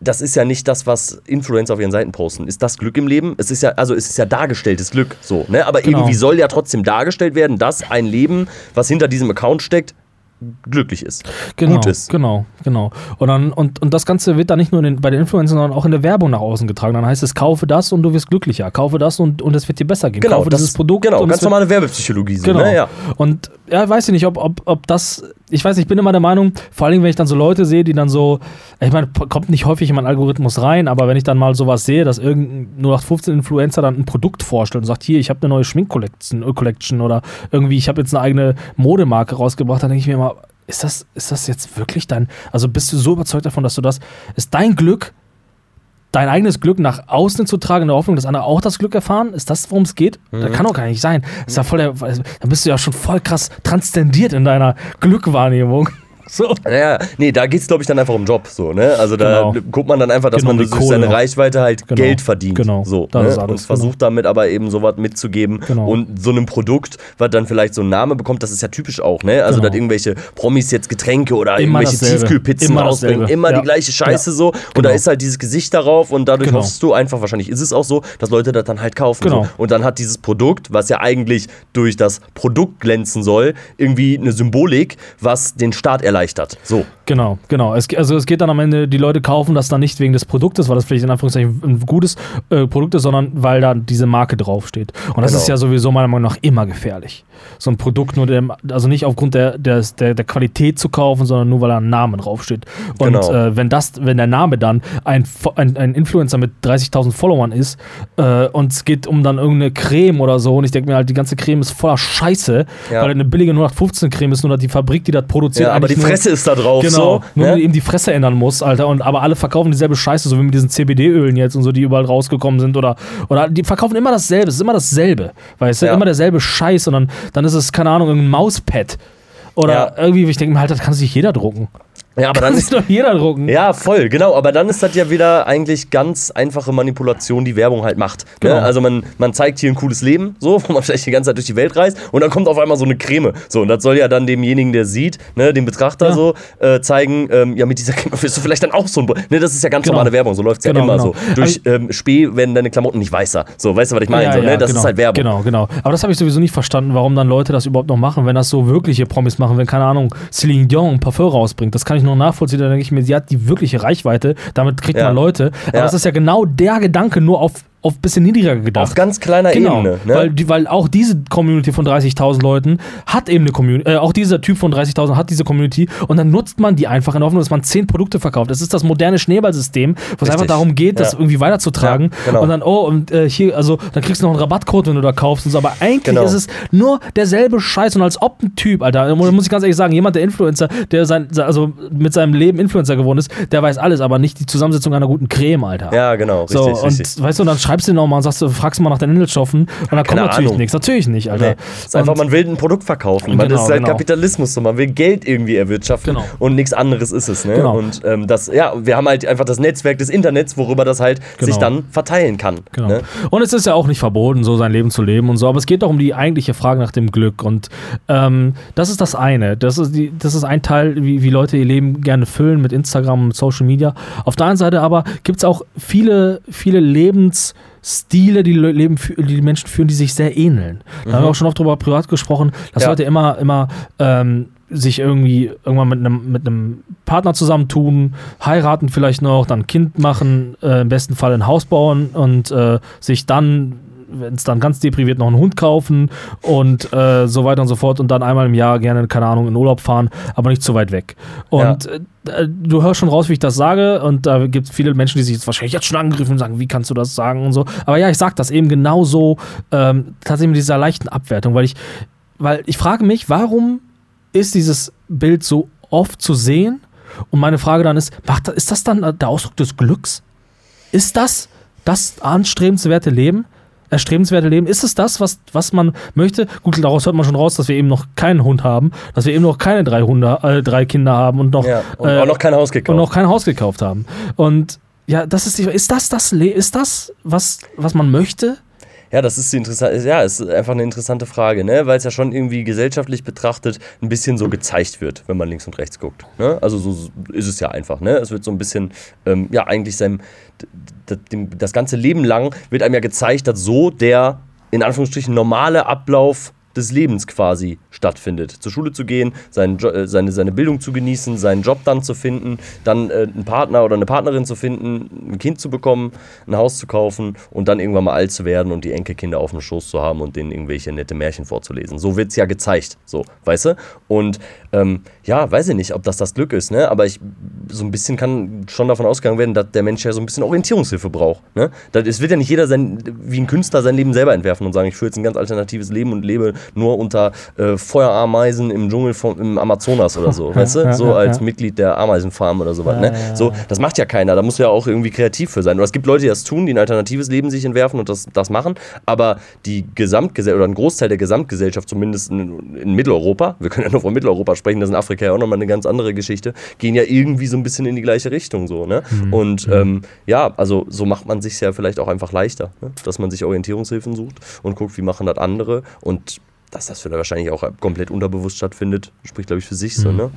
das ist ja nicht das, was Influencer auf ihren Seiten posten. Ist das Glück im Leben? Es ist ja, also es ist ja dargestelltes Glück, so, ne? Aber Genau. irgendwie soll ja trotzdem dargestellt werden, dass ein Leben, was hinter diesem Account steckt, glücklich ist. genau, gut ist. Genau, genau. Und, dann, und, und das Ganze wird dann nicht nur in den, bei den Influencern, sondern auch in der Werbung nach außen getragen. Dann heißt es, kaufe das und du wirst glücklicher. Kaufe das und, und es wird dir besser gehen. Genau, kaufe das, dieses Produkt. Genau, und ganz normale Werbepsychologie. Genau. Ne? Ja. Und ja, weiß ich nicht, ob, ob, ob das. Ich weiß, ich bin immer der Meinung, vor allem, wenn ich dann so Leute sehe, die dann so, ich meine, kommt nicht häufig in meinen Algorithmus rein, aber wenn ich dann mal sowas sehe, dass irgendein 0815-Influencer dann ein Produkt vorstellt und sagt, hier, ich habe eine neue Schminkcollection äh, oder irgendwie, ich habe jetzt eine eigene Modemarke rausgebracht, dann denke ich mir immer, ist das, ist das jetzt wirklich dein, also bist du so überzeugt davon, dass du das, ist dein Glück, dein eigenes Glück nach außen zu tragen, in der Hoffnung, dass andere auch das Glück erfahren? Ist das, worum es geht? Das Mhm. kann doch gar nicht sein. Das ist ja voll der, dann bist du ja schon voll krass transzendiert in deiner Glückwahrnehmung. So. Naja, nee, da geht es, glaube ich, dann einfach um Job. So, ne? Also da Genau. guckt man dann einfach, dass Genau, man durch seine. Reichweite halt Genau. Geld verdient. Genau, So, das ne? ist alles, Und versucht damit aber eben sowas mitzugeben. Genau. Und so einem Produkt, was dann vielleicht so einen Namen bekommt, das ist ja typisch auch, ne? Also, Genau. dass irgendwelche Promis jetzt Getränke oder Immer irgendwelche dasselbe. Tiefkühlpizzen Immer rausbringen. dasselbe. Immer Ja. die gleiche Scheiße Ja. so. Und Genau. da ist halt dieses Gesicht darauf und dadurch Genau. hoffst du einfach, wahrscheinlich ist es auch so, dass Leute das dann halt kaufen. Genau. So. Und dann hat dieses Produkt, was ja eigentlich durch das Produkt glänzen soll, irgendwie eine Symbolik, was den Start erleichtert. So. Genau, genau. Es, also es geht dann am Ende, die Leute kaufen das dann nicht wegen des Produktes, weil das vielleicht in Anführungszeichen ein gutes äh, Produkt ist, sondern weil da diese Marke draufsteht. Und das Genau. ist ja sowieso meiner Meinung nach immer gefährlich. So ein Produkt nur, dem, also nicht aufgrund der, der, der, der Qualität zu kaufen, sondern nur weil da ein Name draufsteht. Und Genau. äh, wenn das, wenn der Name dann ein, ein, ein Influencer mit 30.000 Followern ist äh, und es geht um dann irgendeine Creme oder so und ich denke mir halt, die ganze Creme ist voller Scheiße, Ja. weil eine billige 0815 Creme ist, nur dass die Fabrik, die das produziert, Ja, aber die Fresse ist da drauf. Genau, So, nur ne? eben die Fresse ändern muss, Alter. Und aber alle verkaufen dieselbe Scheiße, so wie mit diesen CBD-Ölen jetzt und so, die überall rausgekommen sind. Oder, oder die verkaufen immer dasselbe. Es ist immer dasselbe. Weißt du, Ja. immer derselbe Scheiß. Und dann, dann ist es, keine Ahnung, irgendein Mauspad. Oder Ja. irgendwie, ich denke mir halt, das kann sich jeder drucken. Ja, aber dann ist doch jeder drucken. Ja, voll, genau. Aber dann ist das ja wieder eigentlich ganz einfache Manipulation, die Werbung halt macht. Genau. Ne? Also man, man zeigt hier ein cooles Leben, so, wo man vielleicht die ganze Zeit durch die Welt reist und dann kommt auf einmal so eine Creme. So, und das soll ja dann demjenigen, der sieht, ne, dem Betrachter Ja. so, äh, zeigen, ähm, ja, mit dieser Creme wirst du vielleicht dann auch so ein. Bo- Ne, das ist ja ganz Genau. normale Werbung, so läuft es ja Genau, immer genau. so. Durch ähm, Spee werden deine Klamotten nicht weißer. So, weißt du, was ich meine? Ja, so, ja, ne? Das genau, ist halt Werbung. Genau, genau. Aber das habe ich sowieso nicht verstanden, warum dann Leute das überhaupt noch machen, wenn das so wirkliche Promis machen, wenn, keine Ahnung, Celine Dion ein Parfum rausbringt. Das kann ich noch nachvollziehen, da denke ich mir, sie hat die wirkliche Reichweite, damit kriegt Ja. man Leute. Aber Ja. das ist ja genau der Gedanke, nur auf, auf bisschen niedriger gedacht. Auf ganz kleiner Genau, Ebene. Ne? weil, die, weil auch diese Community von 30.000 Leuten hat eben eine Community, äh, auch dieser Typ von 30.000 hat diese Community und dann nutzt man die einfach in der Hoffnung, dass man 10 Produkte verkauft. Das ist das moderne Schneeballsystem, wo es Richtig. einfach darum geht, das Ja. irgendwie weiterzutragen Ja, genau. und dann, oh, und äh, hier, also, dann kriegst du noch einen Rabattcode, wenn du da kaufst und so, aber eigentlich Genau. ist es nur derselbe Scheiß und als ob ein Typ, Alter, da muss ich ganz ehrlich sagen, jemand, der Influencer, der sein, also mit seinem Leben Influencer geworden ist, der weiß alles, aber nicht die Zusammensetzung einer guten Creme, Alter. Ja, genau, richtig, So, richtig. und weißt du, und dann schreibst du nochmal und sagst, du, fragst mal nach deinen Inhaltsstoffen und dann kommt natürlich Ahnung. nichts. Natürlich nicht, Alter. Nee. Ist einfach, man will ein Produkt verkaufen. Genau, das ist halt genau. Kapitalismus. So. Man will Geld irgendwie erwirtschaften Genau. und nichts anderes ist es. Ne? Genau. Und ähm, das, ja, wir haben halt einfach das Netzwerk des Internets, worüber das halt sich Genau. dann verteilen kann. Genau. Ne? Und es ist ja auch nicht verboten, so sein Leben zu leben und so, aber es geht doch um die eigentliche Frage nach dem Glück. Und ähm, das ist das eine. Das ist, die, das ist ein Teil, wie, wie Leute ihr Leben gerne füllen mit Instagram und Social Media. Auf der anderen Seite aber gibt es auch viele, viele Lebensstile, die, Le- Leben, die die Menschen führen, die sich sehr ähneln. Da haben wir auch schon oft drüber privat gesprochen, dass Mhm. Ja. Leute immer, immer ähm, sich irgendwie irgendwann mit einem, mit einem Partner zusammentun, heiraten vielleicht noch, dann ein Kind machen, äh, im besten Fall ein Haus bauen und äh, sich dann, wenn es dann ganz depriviert, noch einen Hund kaufen und äh, so weiter und so fort und dann einmal im Jahr gerne, keine Ahnung, in Urlaub fahren, aber nicht zu weit weg. Und äh, du hörst schon raus, wie ich das sage und da gibt es viele Menschen, die sich jetzt wahrscheinlich jetzt schon angegriffen und sagen, wie kannst du das sagen und so. Aber ja, ich sag das eben genau so, ähm, tatsächlich mit dieser leichten Abwertung, weil ich, weil ich frage mich, warum ist dieses Bild so oft zu sehen? Und meine Frage dann ist, macht, ist das dann der Ausdruck des Glücks? Ist das das anstrebenswerte Leben? Erstrebenswerte Leben? Ist es das, was, was man möchte? Gut, daraus hört man schon raus, dass wir eben noch keinen Hund haben, dass wir eben noch keine drei, Hunde, äh, drei Kinder haben und noch, Ja. Und äh, auch noch kein Haus gekauft. und noch kein Haus gekauft haben. Und ja, das ist die, ist das das, ist das, was, was man möchte? Ja, das ist die interessante, ja, ist einfach eine interessante Frage, ne? Weil es ja schon irgendwie gesellschaftlich betrachtet ein bisschen so gezeigt wird, wenn man links und rechts guckt. Ne? Also so ist es ja einfach, ne? Es wird so ein bisschen, ähm, ja, eigentlich seinem, d- d- dem, das ganze Leben lang wird einem ja gezeigt, dass so der in Anführungsstrichen normale Ablauf des Lebens quasi stattfindet. Zur Schule zu gehen, seinen jo äh, seine, seine Bildung zu genießen, seinen Job dann zu finden, dann äh, einen Partner oder eine Partnerin zu finden, ein Kind zu bekommen, ein Haus zu kaufen und dann irgendwann mal alt zu werden und die Enkelkinder auf dem Schoß zu haben und denen irgendwelche nette Märchen vorzulesen. So wird es ja gezeigt, so, weißt du? Und ähm, ja, weiß ich nicht, ob das das Glück ist, ne? aber ich, so ein bisschen kann schon davon ausgegangen werden, dass der Mensch ja so ein bisschen Orientierungshilfe braucht. Ne? Das, es wird ja nicht jeder sein, wie ein Künstler sein Leben selber entwerfen und sagen, ich führe jetzt ein ganz alternatives Leben und lebe nur unter äh, Feuerameisen im Dschungel vom, im Amazonas oder so, weißt du? So als. Mitglied der Ameisenfarm oder sowas. Ne? So, das macht ja keiner, da musst du ja auch irgendwie kreativ für sein. Oder es gibt Leute, die das tun, die ein alternatives Leben sich entwerfen und das, das machen, aber die Gesamtgesellschaft oder ein Großteil der Gesamtgesellschaft, zumindest in, in Mitteleuropa, wir können ja nur von Mitteleuropa sprechen, das ist in Afrika ja auch nochmal eine ganz andere Geschichte, gehen ja irgendwie so ein bisschen in die gleiche Richtung so, ne? Mhm. Und ähm, ja, also so macht man sich ja vielleicht auch einfach leichter, ne? dass man sich Orientierungshilfen sucht und guckt, wie machen das andere und dass das vielleicht wahrscheinlich auch komplett unterbewusst stattfindet, spricht, glaube ich, für sich so, Mhm. ne?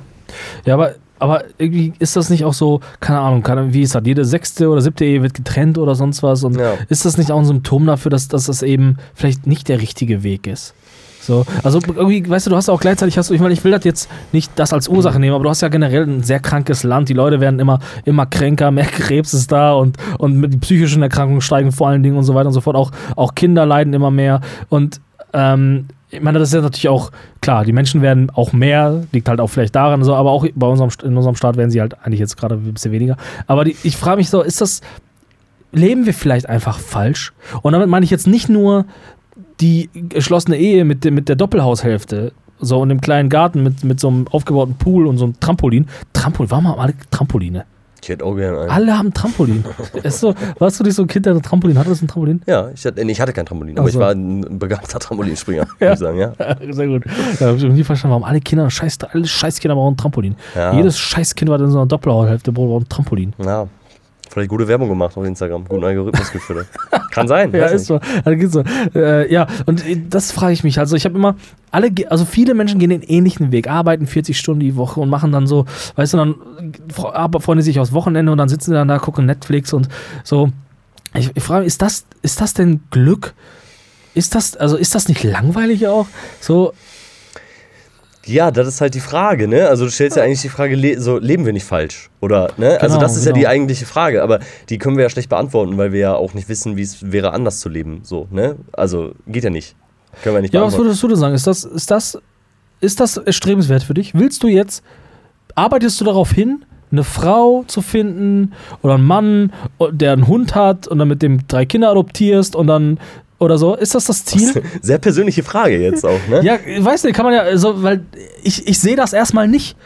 Ja, aber, aber irgendwie ist das nicht auch so, keine Ahnung, keine, wie ist das, jede sechste oder siebte Ehe wird getrennt oder sonst was und Ja. ist das nicht auch ein Symptom dafür, dass, dass das eben vielleicht nicht der richtige Weg ist? So, also irgendwie, weißt du, du hast auch gleichzeitig, hast du, ich meine, ich will das jetzt nicht das als Ursache nehmen, aber du hast ja generell ein sehr krankes Land. Die Leute werden immer, immer kränker, mehr Krebs ist da und, und mit psychischen Erkrankungen steigen vor allen Dingen und so weiter und so fort. Auch, auch Kinder leiden immer mehr. Und ähm, ich meine, das ist ja natürlich auch klar, die Menschen werden auch mehr, liegt halt auch vielleicht daran, so, aber auch bei unserem, in unserem Staat werden sie halt eigentlich jetzt gerade ein bisschen weniger. Aber die, ich frage mich so, ist das, leben wir vielleicht einfach falsch? Und damit meine ich jetzt nicht nur die geschlossene Ehe mit, dem- mit der Doppelhaushälfte. So in dem kleinen Garten mit, mit so einem aufgebauten Pool und so einem Trampolin. Trampolin, warum haben alle Trampoline? Ich hätte auch gerne einen. Alle haben Trampolin. so, warst du nicht so ein Kind, der ein Trampolin hatte? Das ein Trampolin? Ja, ich hatte, nee, ich hatte kein Trampolin, aber so. ich war ein begabter Trampolinspringer, Ja. würde ich sagen, ja. Sehr gut. Habe ich nie verstanden, warum alle Kinder, scheiß, alle Scheißkinder brauchen ein Trampolin. Ja. Jedes Scheißkind, was in so einer Doppelhälfte braucht, ein Trampolin. Ja, vielleicht gute Werbung gemacht auf Instagram, guten Algorithmus gefüttert. Kann sein. Ja, ist so. Also so. Äh, ja, und äh, das frage ich mich. Also ich habe immer, alle, also viele Menschen gehen den ähnlichen Weg, arbeiten 40 Stunden die Woche und machen dann so, weißt du, dann freuen die sich aufs Wochenende und dann sitzen sie dann da, gucken Netflix und so. Ich, ich frage mich, ist das, ist das denn Glück? Ist das, also ist das nicht langweilig auch? So, Ja, das ist halt die Frage, ne? Also du stellst ja eigentlich die Frage, le so leben wir nicht falsch? Oder, ne? also Genau, das ist ja die genau. eigentliche Frage, aber die können wir ja schlecht beantworten, weil wir ja auch nicht wissen, wie es wäre, anders zu leben. So, ne? Also geht ja nicht. Können wir nicht ja, was würdest du denn sagen? Ist das, ist das, ist das erstrebenswert für dich? Willst du jetzt, arbeitest du darauf hin, eine Frau zu finden oder einen Mann, der einen Hund hat und dann mit dem drei Kinder adoptierst und dann oder so? Ist das das Ziel? Sehr persönliche Frage jetzt auch, ne? ja, ich weiß nicht, kann man ja, also, weil ich, ich sehe das erstmal nicht.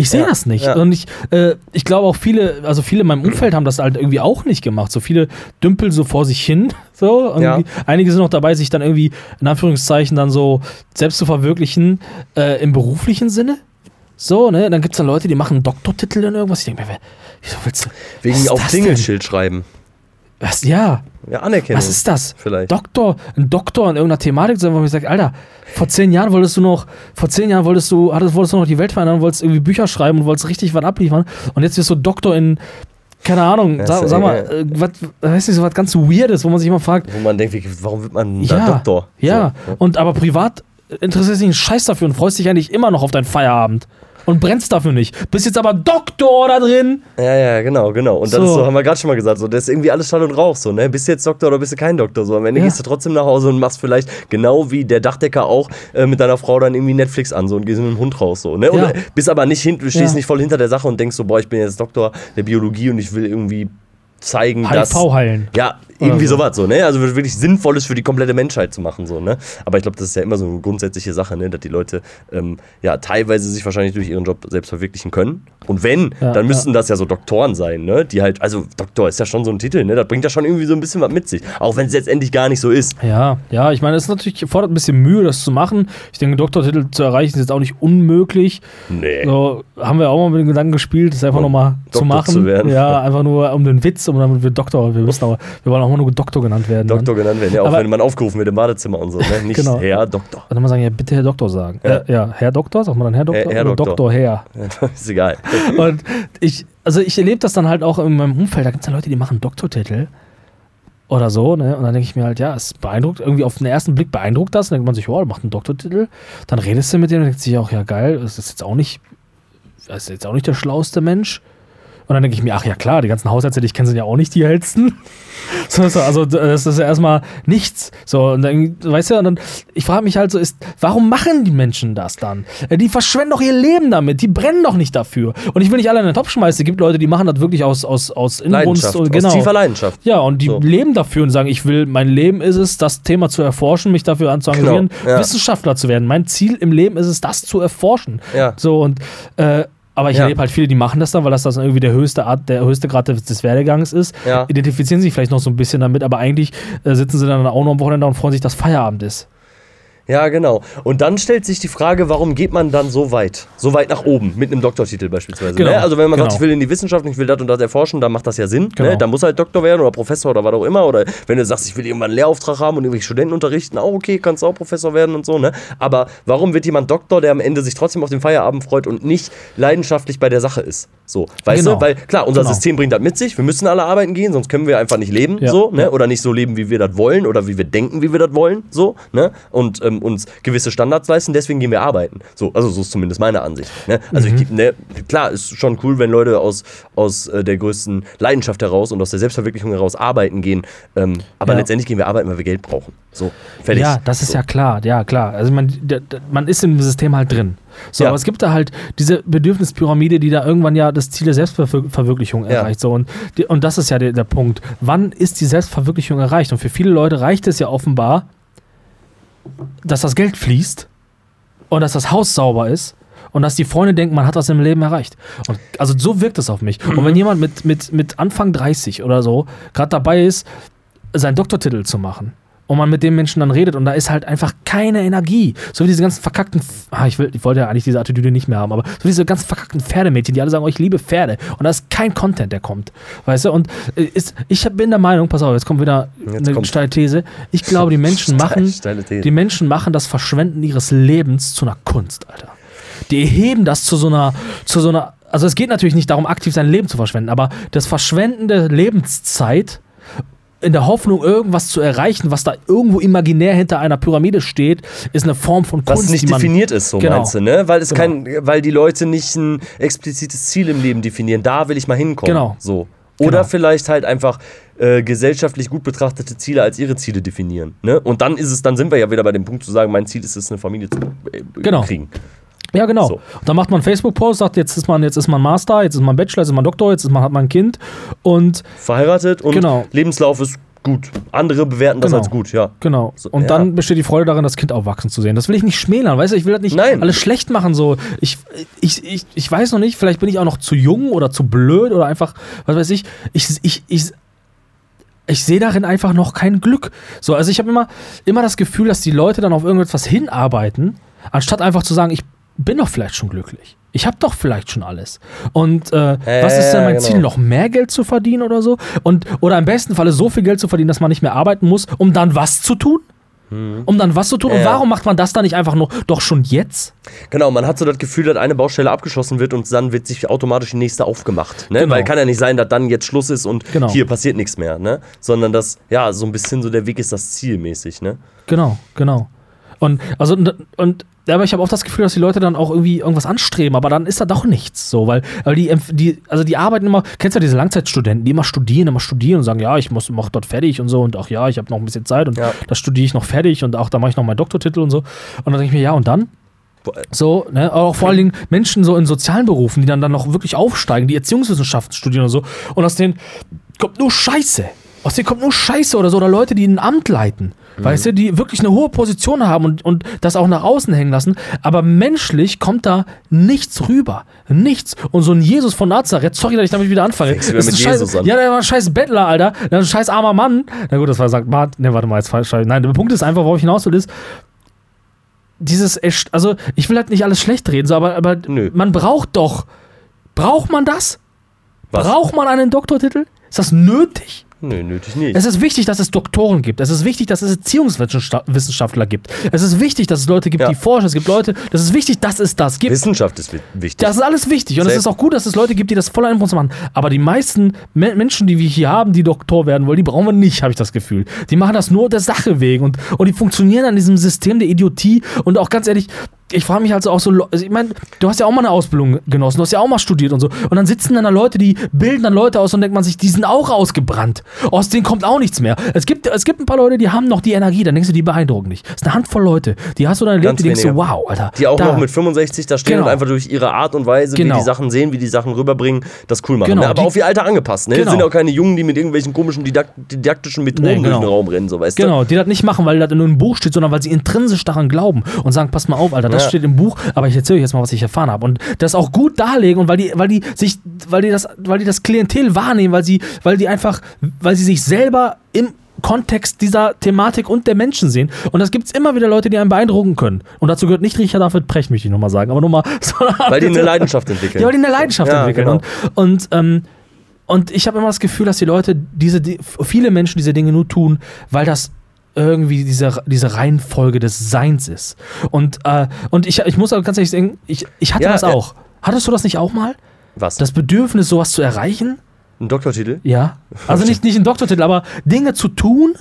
Ich sehe Ja, das nicht. ja. Und ich, äh, ich glaube auch viele, also viele in meinem Umfeld haben das halt irgendwie auch nicht gemacht. So viele dümpeln so vor sich hin. So. Ja. Einige sind noch dabei, sich dann irgendwie, in Anführungszeichen, dann so selbst zu verwirklichen äh, im beruflichen Sinne. So, ne? Dann gibt es da Leute, die machen einen Doktortitel in irgendwas. Ich denke mir, wer- wieso willst du. Wegen auf das Klingelschild schreiben. Was, ja. Ja, Anerkennung. Was ist das? Vielleicht. Doktor, ein Doktor in irgendeiner Thematik, wo ich sage, Alter, vor zehn Jahren wolltest du noch, vor zehn Jahren wolltest du, hattest, wolltest du noch die Welt verändern, wolltest irgendwie Bücher schreiben und wolltest richtig was abliefern und jetzt wirst du Doktor in, keine Ahnung, sag, sag mal, egal. äh, was, weiß nicht, so was ganz Weirdes, wo man sich immer fragt, Wo man denkt, warum wird man ja, Doktor? ja, So, und aber privat interessiert sich einen Scheiß dafür und freust dich eigentlich immer noch auf deinen Feierabend und brennst dafür nicht. Bist jetzt aber Doktor da drin. Ja, ja, genau, genau. Und das So. ist so, haben wir gerade schon mal gesagt, so, das ist irgendwie alles Schall und Rauch, so, ne? Bist du jetzt Doktor oder bist du kein Doktor? So, am Ende Ja. gehst du trotzdem nach Hause und machst vielleicht, genau wie der Dachdecker auch, äh, mit deiner Frau dann irgendwie Netflix an, so, und gehst mit dem Hund raus, so, ne? Ja. äh, bist aber nicht hin, du stehst Ja. nicht voll hinter der Sache und denkst so, boah, ich bin jetzt Doktor der Biologie und ich will irgendwie zeigen, dass. HIV heilen. Ja, irgendwie so. sowas so, ne? Also wirklich Sinnvolles für die komplette Menschheit zu machen, so, ne? Aber ich glaube, das ist ja immer so eine grundsätzliche Sache, ne? Dass die Leute ähm, ja teilweise sich wahrscheinlich durch ihren Job selbst verwirklichen können. Und wenn, Ja, dann ja. müssten das ja so Doktoren sein, ne? Die halt, also Doktor ist ja schon so ein Titel, ne? Das bringt ja schon irgendwie so ein bisschen was mit sich. Auch wenn es letztendlich gar nicht so ist. Ja, ja, ich meine, es ist natürlich, fordert ein bisschen Mühe, das zu machen. Ich denke, Doktortitel zu erreichen ist jetzt auch nicht unmöglich. Nee. So, haben wir auch mal mit dem Gedanken gespielt, das einfach nochmal zu machen. zu werden. Ja, einfach nur um den Witz, um damit wir Doktor, wir wissen aber, wir wollen auch mal nur Doktor genannt werden. Doktor genannt werden, ja, auch Aber- wenn man aufgerufen wird im Badezimmer und so, ne? Nicht Genau. Herr Doktor. Dann mal sagen, ja, bitte Herr Doktor sagen. Ja. Äh, ja Herr Doktor, sagt man dann Herr Doktor? Herr- Herr oder Doktor. Doktor Herr. ist egal. Und ich, also ich erlebe das dann halt auch in meinem Umfeld, da gibt es ja Leute, die machen Doktortitel oder so, ne? Und dann denke ich mir halt, ja, es beeindruckt, irgendwie auf den ersten Blick beeindruckt das, und dann denkt man sich, der macht einen Doktortitel. Dann redest du mit dem und denkt sich auch, ja geil, das ist jetzt auch nicht, das ist jetzt auch nicht der schlauste Mensch. Und dann denke ich mir, ach ja klar, die ganzen Hausärzte, die ich kenne, sind ja auch nicht die hellsten. So, so, also das ist ja erstmal nichts. So, und dann, weißt du, und dann, ich frage mich halt so, ist, warum machen die Menschen das dann? Äh, Die verschwenden doch ihr Leben damit, die brennen doch nicht dafür. Und ich will nicht alle in den Topf schmeißen, es gibt Leute, die machen das wirklich aus, aus, aus Inbrunst. Und, genau. Aus tiefer Leidenschaft. Ja, und die So. leben dafür und sagen, ich will, mein Leben ist es, das Thema zu erforschen, mich dafür anzuengagieren, Genau, ja. Wissenschaftler zu werden. Mein Ziel im Leben ist es, das zu erforschen. Ja. So und äh, aber ich Ja. erlebe halt viele, die machen das dann, weil das dann irgendwie der höchste Art, der höchste Grad des, Werdegangs ist. Ja. Identifizieren sich vielleicht noch so ein bisschen damit, aber eigentlich äh, sitzen sie dann auch noch am Wochenende und freuen sich, dass Feierabend ist. Ja, genau. Und dann stellt sich die Frage, warum geht man dann so weit? So weit nach oben, mit einem Doktortitel beispielsweise. Genau, Ne? Also wenn man genau. sagt, ich will in die Wissenschaft, ich will das und das erforschen, dann macht das ja Sinn. Genau. Ne? Dann muss halt Doktor werden oder Professor oder was auch immer. Oder wenn du sagst, ich will irgendwann einen Lehrauftrag haben und irgendwelche Studenten unterrichten, auch okay, kannst du auch Professor werden und so. Ne? Aber warum wird jemand Doktor, der am Ende sich trotzdem auf den Feierabend freut und nicht leidenschaftlich bei der Sache ist? So, weißt Genau. du? Weil klar, unser Genau. System bringt das mit sich. Wir müssen alle arbeiten gehen, sonst können wir einfach nicht leben. Ja. So, ne? Oder nicht so leben, wie wir das wollen oder wie wir denken, wie wir das wollen. So, ne? Und ähm, uns gewisse Standards leisten, deswegen gehen wir arbeiten. So, also so ist zumindest meine Ansicht. Ne? Also Mhm. ich, ne, klar, ist schon cool, wenn Leute aus, aus äh, der größten Leidenschaft heraus und aus der Selbstverwirklichung heraus arbeiten gehen. Ähm, aber Ja. letztendlich gehen wir arbeiten, weil wir Geld brauchen. So, fertig. Ja, das ist so. ja klar, ja klar. Also man, man ist im System halt drin. So, Ja. aber es gibt da halt diese Bedürfnispyramide, die da irgendwann ja das Ziel der Selbstverwirklichung Ja. erreicht. So, und, und das ist ja der, der Punkt. Wann ist die Selbstverwirklichung erreicht? Und für viele Leute reicht es ja offenbar, dass das Geld fließt und dass das Haus sauber ist und dass die Freunde denken, man hat was im Leben erreicht. Und also so wirkt es auf mich. Und wenn jemand mit, mit, mit Anfang 30 oder so gerade dabei ist, seinen Doktortitel zu machen und man mit dem Menschen dann redet und da ist halt einfach keine Energie. So wie diese ganzen verkackten, ah, ich, will, ich wollte ja eigentlich diese Attitüde nicht mehr haben, aber so diese ganzen verkackten Pferdemädchen, die alle sagen, oh, ich liebe Pferde und da ist kein Content, der kommt. Weißt du? Und äh, ist, ich bin der Meinung, pass auf, jetzt kommt wieder Jetzt eine kommt- steile These. Ich glaube, die Menschen machen, die Menschen machen das Verschwenden ihres Lebens zu einer Kunst, Alter. Die erheben das zu so einer, zu so einer, also es geht natürlich nicht darum, aktiv sein Leben zu verschwenden, aber das Verschwenden der Lebenszeit in der Hoffnung, irgendwas zu erreichen, was da irgendwo imaginär hinter einer Pyramide steht, ist eine Form von Kunst, Was nicht die man, definiert ist, so Genau. meinst du, ne? Weil es Genau. kein, weil die Leute nicht ein explizites Ziel im Leben definieren. Da will ich mal hinkommen. Genau. So. Oder Genau. vielleicht halt einfach äh, gesellschaftlich gut betrachtete Ziele als ihre Ziele definieren. Ne? Und dann ist es, dann sind wir ja wieder bei dem Punkt zu sagen, mein Ziel ist es, eine Familie zu äh, Genau. kriegen. Ja, genau. So. Und dann macht man einen Facebook-Post, sagt, jetzt ist man, jetzt ist man Master, jetzt ist man Bachelor, jetzt ist man Doktor, jetzt ist man, hat man ein Kind und Verheiratet und Genau. Lebenslauf ist gut. Andere bewerten das Genau. als gut, ja. Genau. Und ja. dann besteht die Freude darin, das Kind aufwachsen zu sehen. Das will ich nicht schmälern, weißt du? Ich will das nicht Nein. alles schlecht machen. So. Ich, ich, ich, ich weiß noch nicht, vielleicht bin ich auch noch zu jung oder zu blöd oder einfach, was weiß ich. Ich, ich, ich, ich sehe darin einfach noch kein Glück. So, also ich habe immer, immer das Gefühl, dass die Leute dann auf irgendetwas hinarbeiten, anstatt einfach zu sagen, ich bin doch vielleicht schon glücklich. Ich habe doch vielleicht schon alles. Und äh, was ist denn ja, mein genau. Ziel? Noch mehr Geld zu verdienen oder so? Und, oder im besten Falle so viel Geld zu verdienen, dass man nicht mehr arbeiten muss, um dann was zu tun? Um dann was zu tun? Und Hm. Ja. warum macht man das dann nicht einfach nur doch schon jetzt? Genau, man hat so das Gefühl, dass eine Baustelle abgeschossen wird und dann wird sich automatisch die nächste aufgemacht. Ne? Genau. Weil kann ja nicht sein, dass dann jetzt Schluss ist und Genau. hier passiert nichts mehr. Ne? Sondern dass, ja, so ein bisschen so der Weg ist das Ziel mäßig. Ne? Genau, genau. Und also und, und ja, aber ich habe auch das Gefühl, dass die Leute dann auch irgendwie irgendwas anstreben, aber dann ist da doch nichts so, weil, weil die, die, also die arbeiten immer, kennst du diese Langzeitstudenten, die immer studieren, immer studieren und sagen, ja, ich muss mach dort fertig und so und ach ja, ich habe noch ein bisschen Zeit und Ja. das studiere ich noch fertig und auch da mache ich noch meinen Doktortitel und so. Und dann denke ich mir, ja, und dann? Boah, So, ne, auch vor allen Dingen Menschen so in sozialen Berufen, die dann, dann noch wirklich aufsteigen, die Erziehungswissenschaften studieren oder so. Und aus denen kommt nur Scheiße. Aus denen kommt nur Scheiße oder so. Oder Leute, die ein Amt leiten. Weißt du, die wirklich eine hohe Position haben und, und das auch nach außen hängen lassen. Aber menschlich kommt da nichts rüber. Nichts. Und so ein Jesus von Nazareth, sorry, dass ich damit wieder anfange. Ist mit scheiß, Jesus an. Ja, der war ein scheiß Bettler, Alter. Der war ein scheiß armer Mann. Na gut, das war sagt Mart. Ne, warte mal, jetzt falsch. Nein, der Punkt ist einfach, worauf ich hinaus will, ist, dieses, also ich will halt nicht alles schlecht reden, so, aber, aber Nö. man braucht doch, braucht man das? Was? Braucht man einen Doktortitel? Ist das nötig? Nö, nötig nicht. Es ist wichtig, dass es Doktoren gibt. Es ist wichtig, dass es Erziehungswissenschaftler gibt. Es ist wichtig, dass es Leute gibt, Ja. die forschen. Es gibt Leute, das ist wichtig, dass es das gibt. Wissenschaft ist wi- wichtig. Das ist alles wichtig und es Safe. ist auch gut, dass es Leute gibt, die das voller Inbrunst machen. Aber die meisten Me Menschen, die wir hier haben, die Doktor werden wollen, die brauchen wir nicht, habe ich das Gefühl. Die machen das nur der Sache wegen und, und die funktionieren an diesem System der Idiotie und auch ganz ehrlich, ich frage mich also auch so, also ich meine, du hast ja auch mal eine Ausbildung genossen, du hast ja auch mal studiert und so. Und dann sitzen dann da Leute, die bilden dann Leute aus und denkt man sich, die sind auch ausgebrannt. Aus denen kommt auch nichts mehr. Es gibt, es gibt ein paar Leute, die haben noch die Energie, dann denkst du, die beeindrucken dich. Es ist eine Handvoll Leute, die hast du dann erlebt, Ganz die denkst du, wow, Alter. die auch da- noch mit 65 da stehen Genau. und einfach durch ihre Art und Weise, wie Genau. die Sachen sehen, wie die Sachen rüberbringen, das cool machen. Genau, ne? Aber die- auf ihr Alter angepasst. Ne? Genau. Es sind auch keine Jungen, die mit irgendwelchen komischen Didak didaktischen Methoden Nee, durch genau. den Raum rennen, so weißt Genau, die das nicht machen, weil das in einem Buch steht, sondern weil sie intrinsisch daran glauben und sagen, pass mal auf, Alter, das Ja. steht im Buch, aber ich erzähle euch jetzt mal, was ich erfahren habe. Und das auch gut darlegen und weil die, weil die sich, weil die das, weil die das Klientel wahrnehmen, weil sie, weil die einfach, weil sie sich selber im Kontext dieser Thematik und der Menschen sehen. Und das gibt es immer wieder Leute, die einen beeindrucken können. Und dazu gehört nicht Richard David Precht, möchte ich nochmal sagen, aber nur mal. So Weil die eine Leidenschaft entwickeln. ja, weil die eine Leidenschaft Ja, entwickeln. genau. Und, und, ähm, und ich habe immer das Gefühl, dass die Leute, diese, die, viele Menschen diese Dinge nur tun, weil das irgendwie diese, diese Reihenfolge des Seins ist. Und, äh, und ich, ich muss auch ganz ehrlich sagen, ich, ich hatte Ja, das auch. Hattest du das nicht auch mal? Was? Das Bedürfnis, sowas zu erreichen? Ein Doktortitel? Ja. Also nicht, nicht ein Doktortitel, aber Dinge zu tun,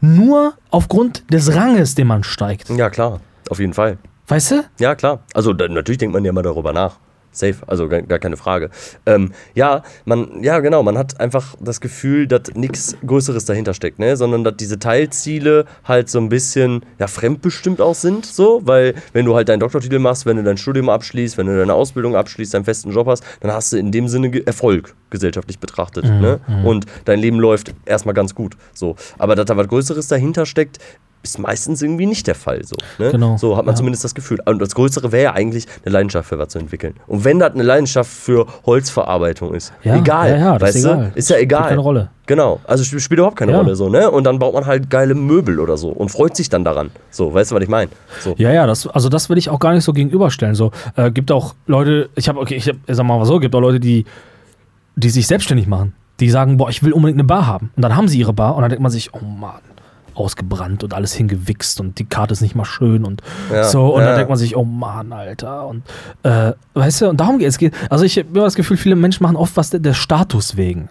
nur aufgrund des Ranges, den man steigt. Ja, klar. Auf jeden Fall. Weißt du? Ja, klar. Also da, natürlich denkt man ja immer darüber nach. Safe, also gar, keine Frage. Ähm, ja, man, ja, genau, man hat einfach das Gefühl, dass nichts Größeres dahinter steckt, ne? Sondern dass diese Teilziele halt so ein bisschen ja, fremdbestimmt auch sind, so, weil wenn du halt deinen Doktortitel machst, wenn du dein Studium abschließt, wenn du deine Ausbildung abschließt, deinen festen Job hast, dann hast du in dem Sinne Erfolg gesellschaftlich betrachtet. ne? Und dein Leben läuft erstmal ganz gut. So. Aber dass da was Größeres dahinter steckt, ist meistens irgendwie nicht der Fall. So, ne? Genau, so hat man ja. zumindest das Gefühl. Und das Größere wäre ja eigentlich, eine Leidenschaft für was zu entwickeln. Und wenn das eine Leidenschaft für Holzverarbeitung ist, Ja, egal. ja, ja, weißt ist du? egal. Ist ja Spielt egal. keine Rolle. Genau. Also sp- spielt überhaupt keine. Rolle so, ne? Und dann baut man halt geile Möbel oder so und freut sich dann daran. So, weißt du, was ich meine? So. Ja, ja, das, also das will ich auch gar nicht so gegenüberstellen. So, äh, gibt auch Leute, ich habe, okay, ich hab, sag mal so, gibt auch Leute, die, die sich selbstständig machen. Die sagen, boah, ich will unbedingt eine Bar haben. Und dann haben sie ihre Bar und dann denkt man sich, oh Mann, ausgebrannt und alles hingewichst und die Karte ist nicht mal schön und Ja, so. Und ja. dann denkt man sich, oh Mann, Alter. Und äh, weißt du, und darum geht es. Geht, also ich habe immer das Gefühl, viele Menschen machen oft was der, der Status wegen.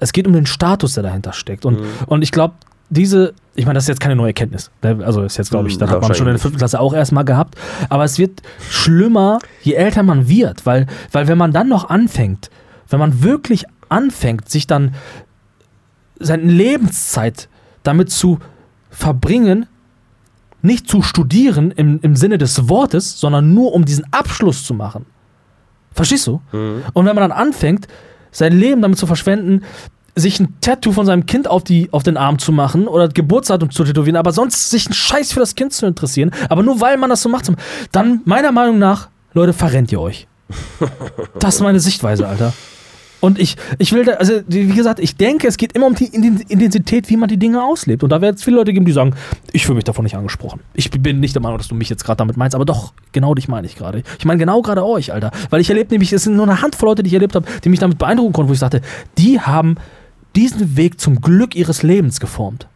Es geht um den Status, der dahinter steckt. Und, Mhm. und ich glaube, diese, ich meine, das ist jetzt keine neue Erkenntnis. ne? Also ist jetzt, glaube ich, Mhm, das hat man schon in der fünften Klasse auch erstmal gehabt. Aber es wird schlimmer, je älter man wird, weil, weil wenn man dann noch anfängt, wenn man wirklich anfängt, sich dann seine Lebenszeit damit zu verbringen, nicht zu studieren im, im Sinne des Wortes, sondern nur um diesen Abschluss zu machen. Verstehst du? Mhm. Und wenn man dann anfängt, sein Leben damit zu verschwenden, sich ein Tattoo von seinem Kind auf, die, auf den Arm zu machen oder Geburtsdatum zu tätowieren, aber sonst sich einen Scheiß für das Kind zu interessieren, aber nur weil man das so macht, dann meiner Meinung nach, Leute, verrennt ihr euch. Das ist meine Sichtweise, Alter. Und ich, ich will da, also wie gesagt, ich denke, es geht immer um die Inten- Intensität, wie man die Dinge auslebt. Und da wird es viele Leute geben, die sagen, ich fühle mich davon nicht angesprochen. Ich bin nicht der Meinung, dass du mich jetzt gerade damit meinst, aber doch, genau dich meine ich gerade. Ich meine genau gerade euch, Alter. Weil ich erlebe nämlich, es sind nur eine Handvoll Leute, die ich erlebt habe, die mich damit beeindrucken konnten, wo ich sagte, die haben diesen Weg zum Glück ihres Lebens geformt.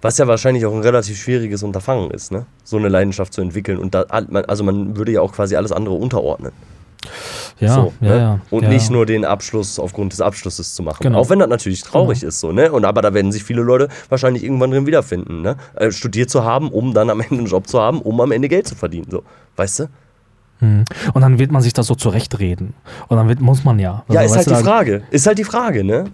Was ja wahrscheinlich auch ein relativ schwieriges Unterfangen ist, ne? So eine Leidenschaft zu entwickeln. Und da, also man würde ja auch quasi alles andere unterordnen. Ja, so, ja, ne? ja. Und ja, nicht ja. nur den Abschluss aufgrund des Abschlusses zu machen. Genau. Auch wenn das natürlich traurig ist, so, ne? Und aber da werden sich viele Leute wahrscheinlich irgendwann drin wiederfinden, ne? Äh, studiert zu haben, um dann am Ende einen Job zu haben, um am Ende Geld zu verdienen. So. Weißt du? Mhm. Und dann wird man sich das so zurechtreden. Und dann wird, muss man ja. Ja, Also, ist halt die dann- Frage. Ist halt die Frage, ne?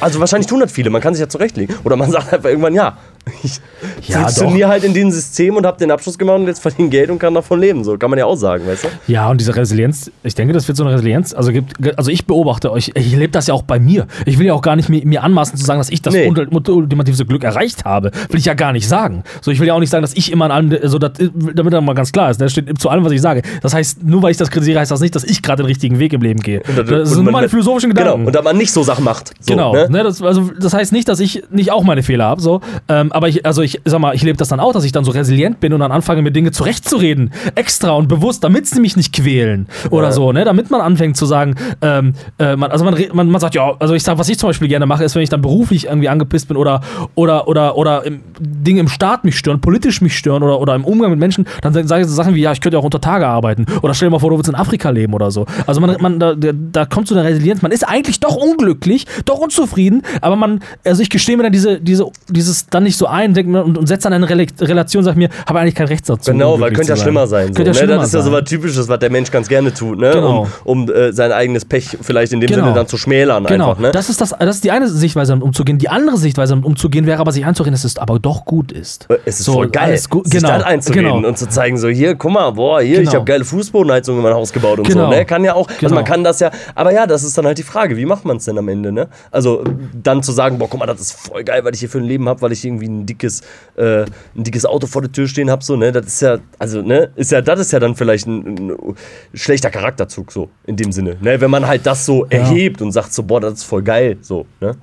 Also wahrscheinlich tun das viele, man kann sich ja zurechtlegen. Oder man sagt einfach irgendwann, ja, ich Ja, funktioniere halt in diesem System und habe den Abschluss gemacht und jetzt verdiene Geld und kann davon leben. So kann man ja auch sagen, weißt du? Ja, und diese Resilienz, ich denke, das wird so eine Resilienz. Also, gibt, also ich beobachte euch, ich lebe das ja auch bei mir. Ich will ja auch gar nicht mir, mir anmaßen zu sagen, dass ich das Nee. ult- ultimative Glück erreicht habe. Will ich ja gar nicht sagen. So, ich will ja auch nicht sagen, dass ich immer an allem, also das, damit das mal ganz klar ist, da steht zu allem, was ich sage. Das heißt, nur weil ich das kritisiere, heißt das nicht, dass ich gerade den richtigen Weg im Leben gehe. Das, Und sind nur meine philosophischen Gedanken. Genau, und da man nicht so Sachen macht. So, Genau, Ne? ne? das, also, das heißt nicht, dass ich nicht auch meine Fehler habe, so. Ähm, aber ich, also ich sag mal, ich lebe das dann auch, dass ich dann so resilient bin und dann anfange, mir Dinge zurechtzureden. Extra und bewusst, damit sie mich nicht quälen. Oder Ja. so, ne? Damit man anfängt zu sagen, ähm, äh, man, also man, man, man sagt, ja, also ich sag, was ich zum Beispiel gerne mache, ist, wenn ich dann beruflich irgendwie angepisst bin oder, oder, oder, oder im, Dinge im Staat mich stören, politisch mich stören oder, oder im Umgang mit Menschen, dann sage ich so Sachen wie, ja, ich könnte ja auch unter Tage arbeiten. Oder stell dir mal vor, du willst in Afrika leben oder so. Also man, man da, da- da kommt so eine Resilienz, man ist eigentlich doch unglücklich, doch unzufrieden, aber man, also ich gestehe mir dann diese, diese, dieses dann nicht so ein denk und, und setze dann eine Rela Relation, sag mir, habe eigentlich keinen Recht dazu. Genau, weil könnte ja schlimmer sein. So, Könnte ja ne? schlimmer Das ist ja so was Typisches, was der Mensch ganz gerne tut, ne? Genau. um, um äh, sein eigenes Pech vielleicht in dem Genau. Sinne dann zu schmälern Genau, einfach. Ne? das, ist das, das ist die eine Sichtweise, damit umzugehen. Die andere Sichtweise, damit umzugehen, wäre aber sich einzureden, dass es aber doch gut ist. es ist So, voll geil, gut- sich genau, das einzureden genau. und zu zeigen, so hier, guck mal, boah, hier, ich Genau. habe geile Fußbodenheizung in mein Haus gebaut und Genau. so. Ne? Kann ja auch, also Genau. man kann das ja, aber ja, das ist dann halt die Frage, wie macht man es denn am Ende, ne? Also dann zu sagen, boah, guck mal, das ist voll geil, was ich hier für ein Leben habe, weil ich irgendwie ein dickes, äh, ein dickes Auto vor der Tür stehen habe, so, ne? Das ist ja, also, ne, ist ja, das ist ja dann vielleicht ein, ein schlechter Charakterzug, so, in dem Sinne. Ne? Wenn man halt das so erhebt und sagt so, boah, das ist voll geil, so, ne?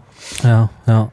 Ja, ja.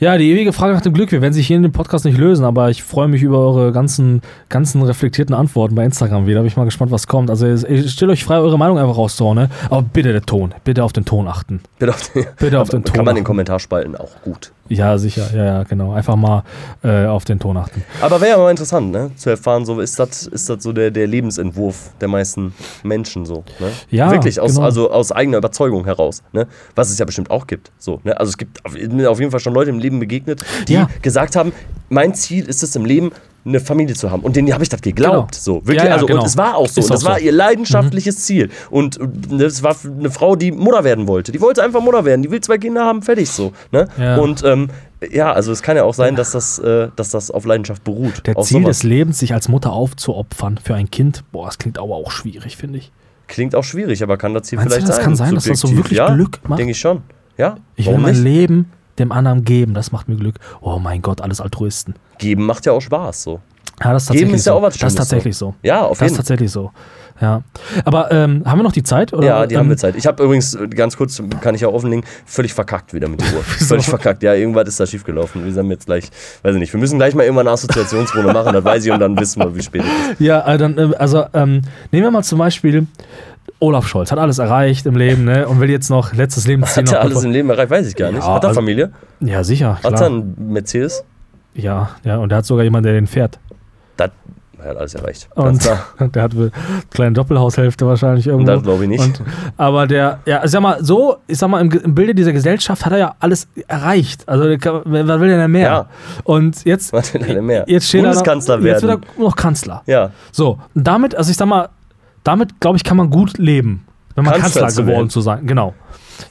Ja, die ewige Frage nach dem Glück. Wir werden sich hier in dem Podcast nicht lösen, aber ich freue mich über eure ganzen, ganzen reflektierten Antworten bei Instagram wieder. Bin ich mal gespannt, was kommt. Also, ich stellt euch frei, eure Meinung einfach rauszuhauen, ne? Aber bitte der Ton. Bitte auf den Ton achten. Bitte auf den, Bitte auf den Ton Kann man in den achten. Kommentarspalten auch gut. Ja, sicher. Ja, ja, genau. Einfach mal äh, auf den Ton achten. Aber wäre ja mal interessant, ne? Zu erfahren, so ist das ist das so der, der Lebensentwurf der meisten Menschen so. Ne? Ja, Wirklich, aus, genau. also aus eigener Überzeugung heraus. Ne? Was es ja bestimmt auch gibt. So, ne? Also es gibt auf jeden Fall schon Leute im Leben begegnet, die Ja. gesagt haben, mein Ziel ist es im Leben, eine Familie zu haben. Und denen habe ich das geglaubt. Genau. So, wirklich. Ja, ja, also, genau. Und es war auch so. Ist Und das auch war so. Mhm. ihr leidenschaftliches Ziel. Und äh, das war eine Frau, die Mutter werden wollte. Die wollte einfach Mutter werden. Die will zwei Kinder haben, fertig so. Ne? Ja. Und ähm, ja, also es kann ja auch sein, dass das, äh, dass das auf Leidenschaft beruht. Der Ziel sowas. des Lebens, sich als Mutter aufzuopfern für ein Kind, boah, das klingt aber auch schwierig, finde ich. Klingt auch schwierig, aber kann das Ziel Meinst du, vielleicht das sein. kann sein, dass das so wirklich Glück macht? Denke ich schon. Ja, Ich will mein nicht? Leben dem anderen geben, das macht mir Glück. Oh mein Gott, alles Altruisten. Geben macht ja auch Spaß, so. Ja, das ist Geben tatsächlich ist ja so. auch was Das ist Schönes, tatsächlich so. Ja, auf Das ist jeden Fall. tatsächlich so. Ja. Aber ähm, haben wir noch die Zeit? Oder? Ja, die haben ähm, wir Zeit. Ich habe übrigens, äh, ganz kurz, kann ich ja offenlegen, völlig verkackt wieder mit der Uhr. völlig verkackt. Ja, irgendwas ist da schiefgelaufen. Wir sind jetzt gleich, weiß ich nicht, wir müssen gleich mal irgendwann eine Assoziationsrunde machen, das weiß ich, und dann wissen wir, wie spät es ist. Ja, äh, dann, äh, also ähm, nehmen wir mal zum Beispiel Olaf Scholz, hat alles erreicht im Leben, ne? Und will jetzt noch letztes Lebensziel Hat er alles im Leben erreicht? Weiß ich gar nicht. Ja, Hat er also- Familie? Ja, sicher. Hat er Klar. einen Mercedes? Ja, ja, und der hat sogar jemanden, der den fährt. Das, er hat alles erreicht. Ganz Und klar. der hat eine kleine Doppelhaushälfte wahrscheinlich irgendwo. Das glaube ich nicht. Und, aber der, ja, ich sag mal, so, ich sag mal, im, im Bilde dieser Gesellschaft hat er ja alles erreicht. Also, was will der denn mehr? Ja. Und jetzt, Was will denn mehr? jetzt steht Bundeskanzler er noch, jetzt werden. wird er noch Kanzler. Ja. So, und damit, also ich sag mal, damit, glaube ich, kann man gut leben, wenn man Kanzler Kanzler, geworden werden. zu sein. Genau.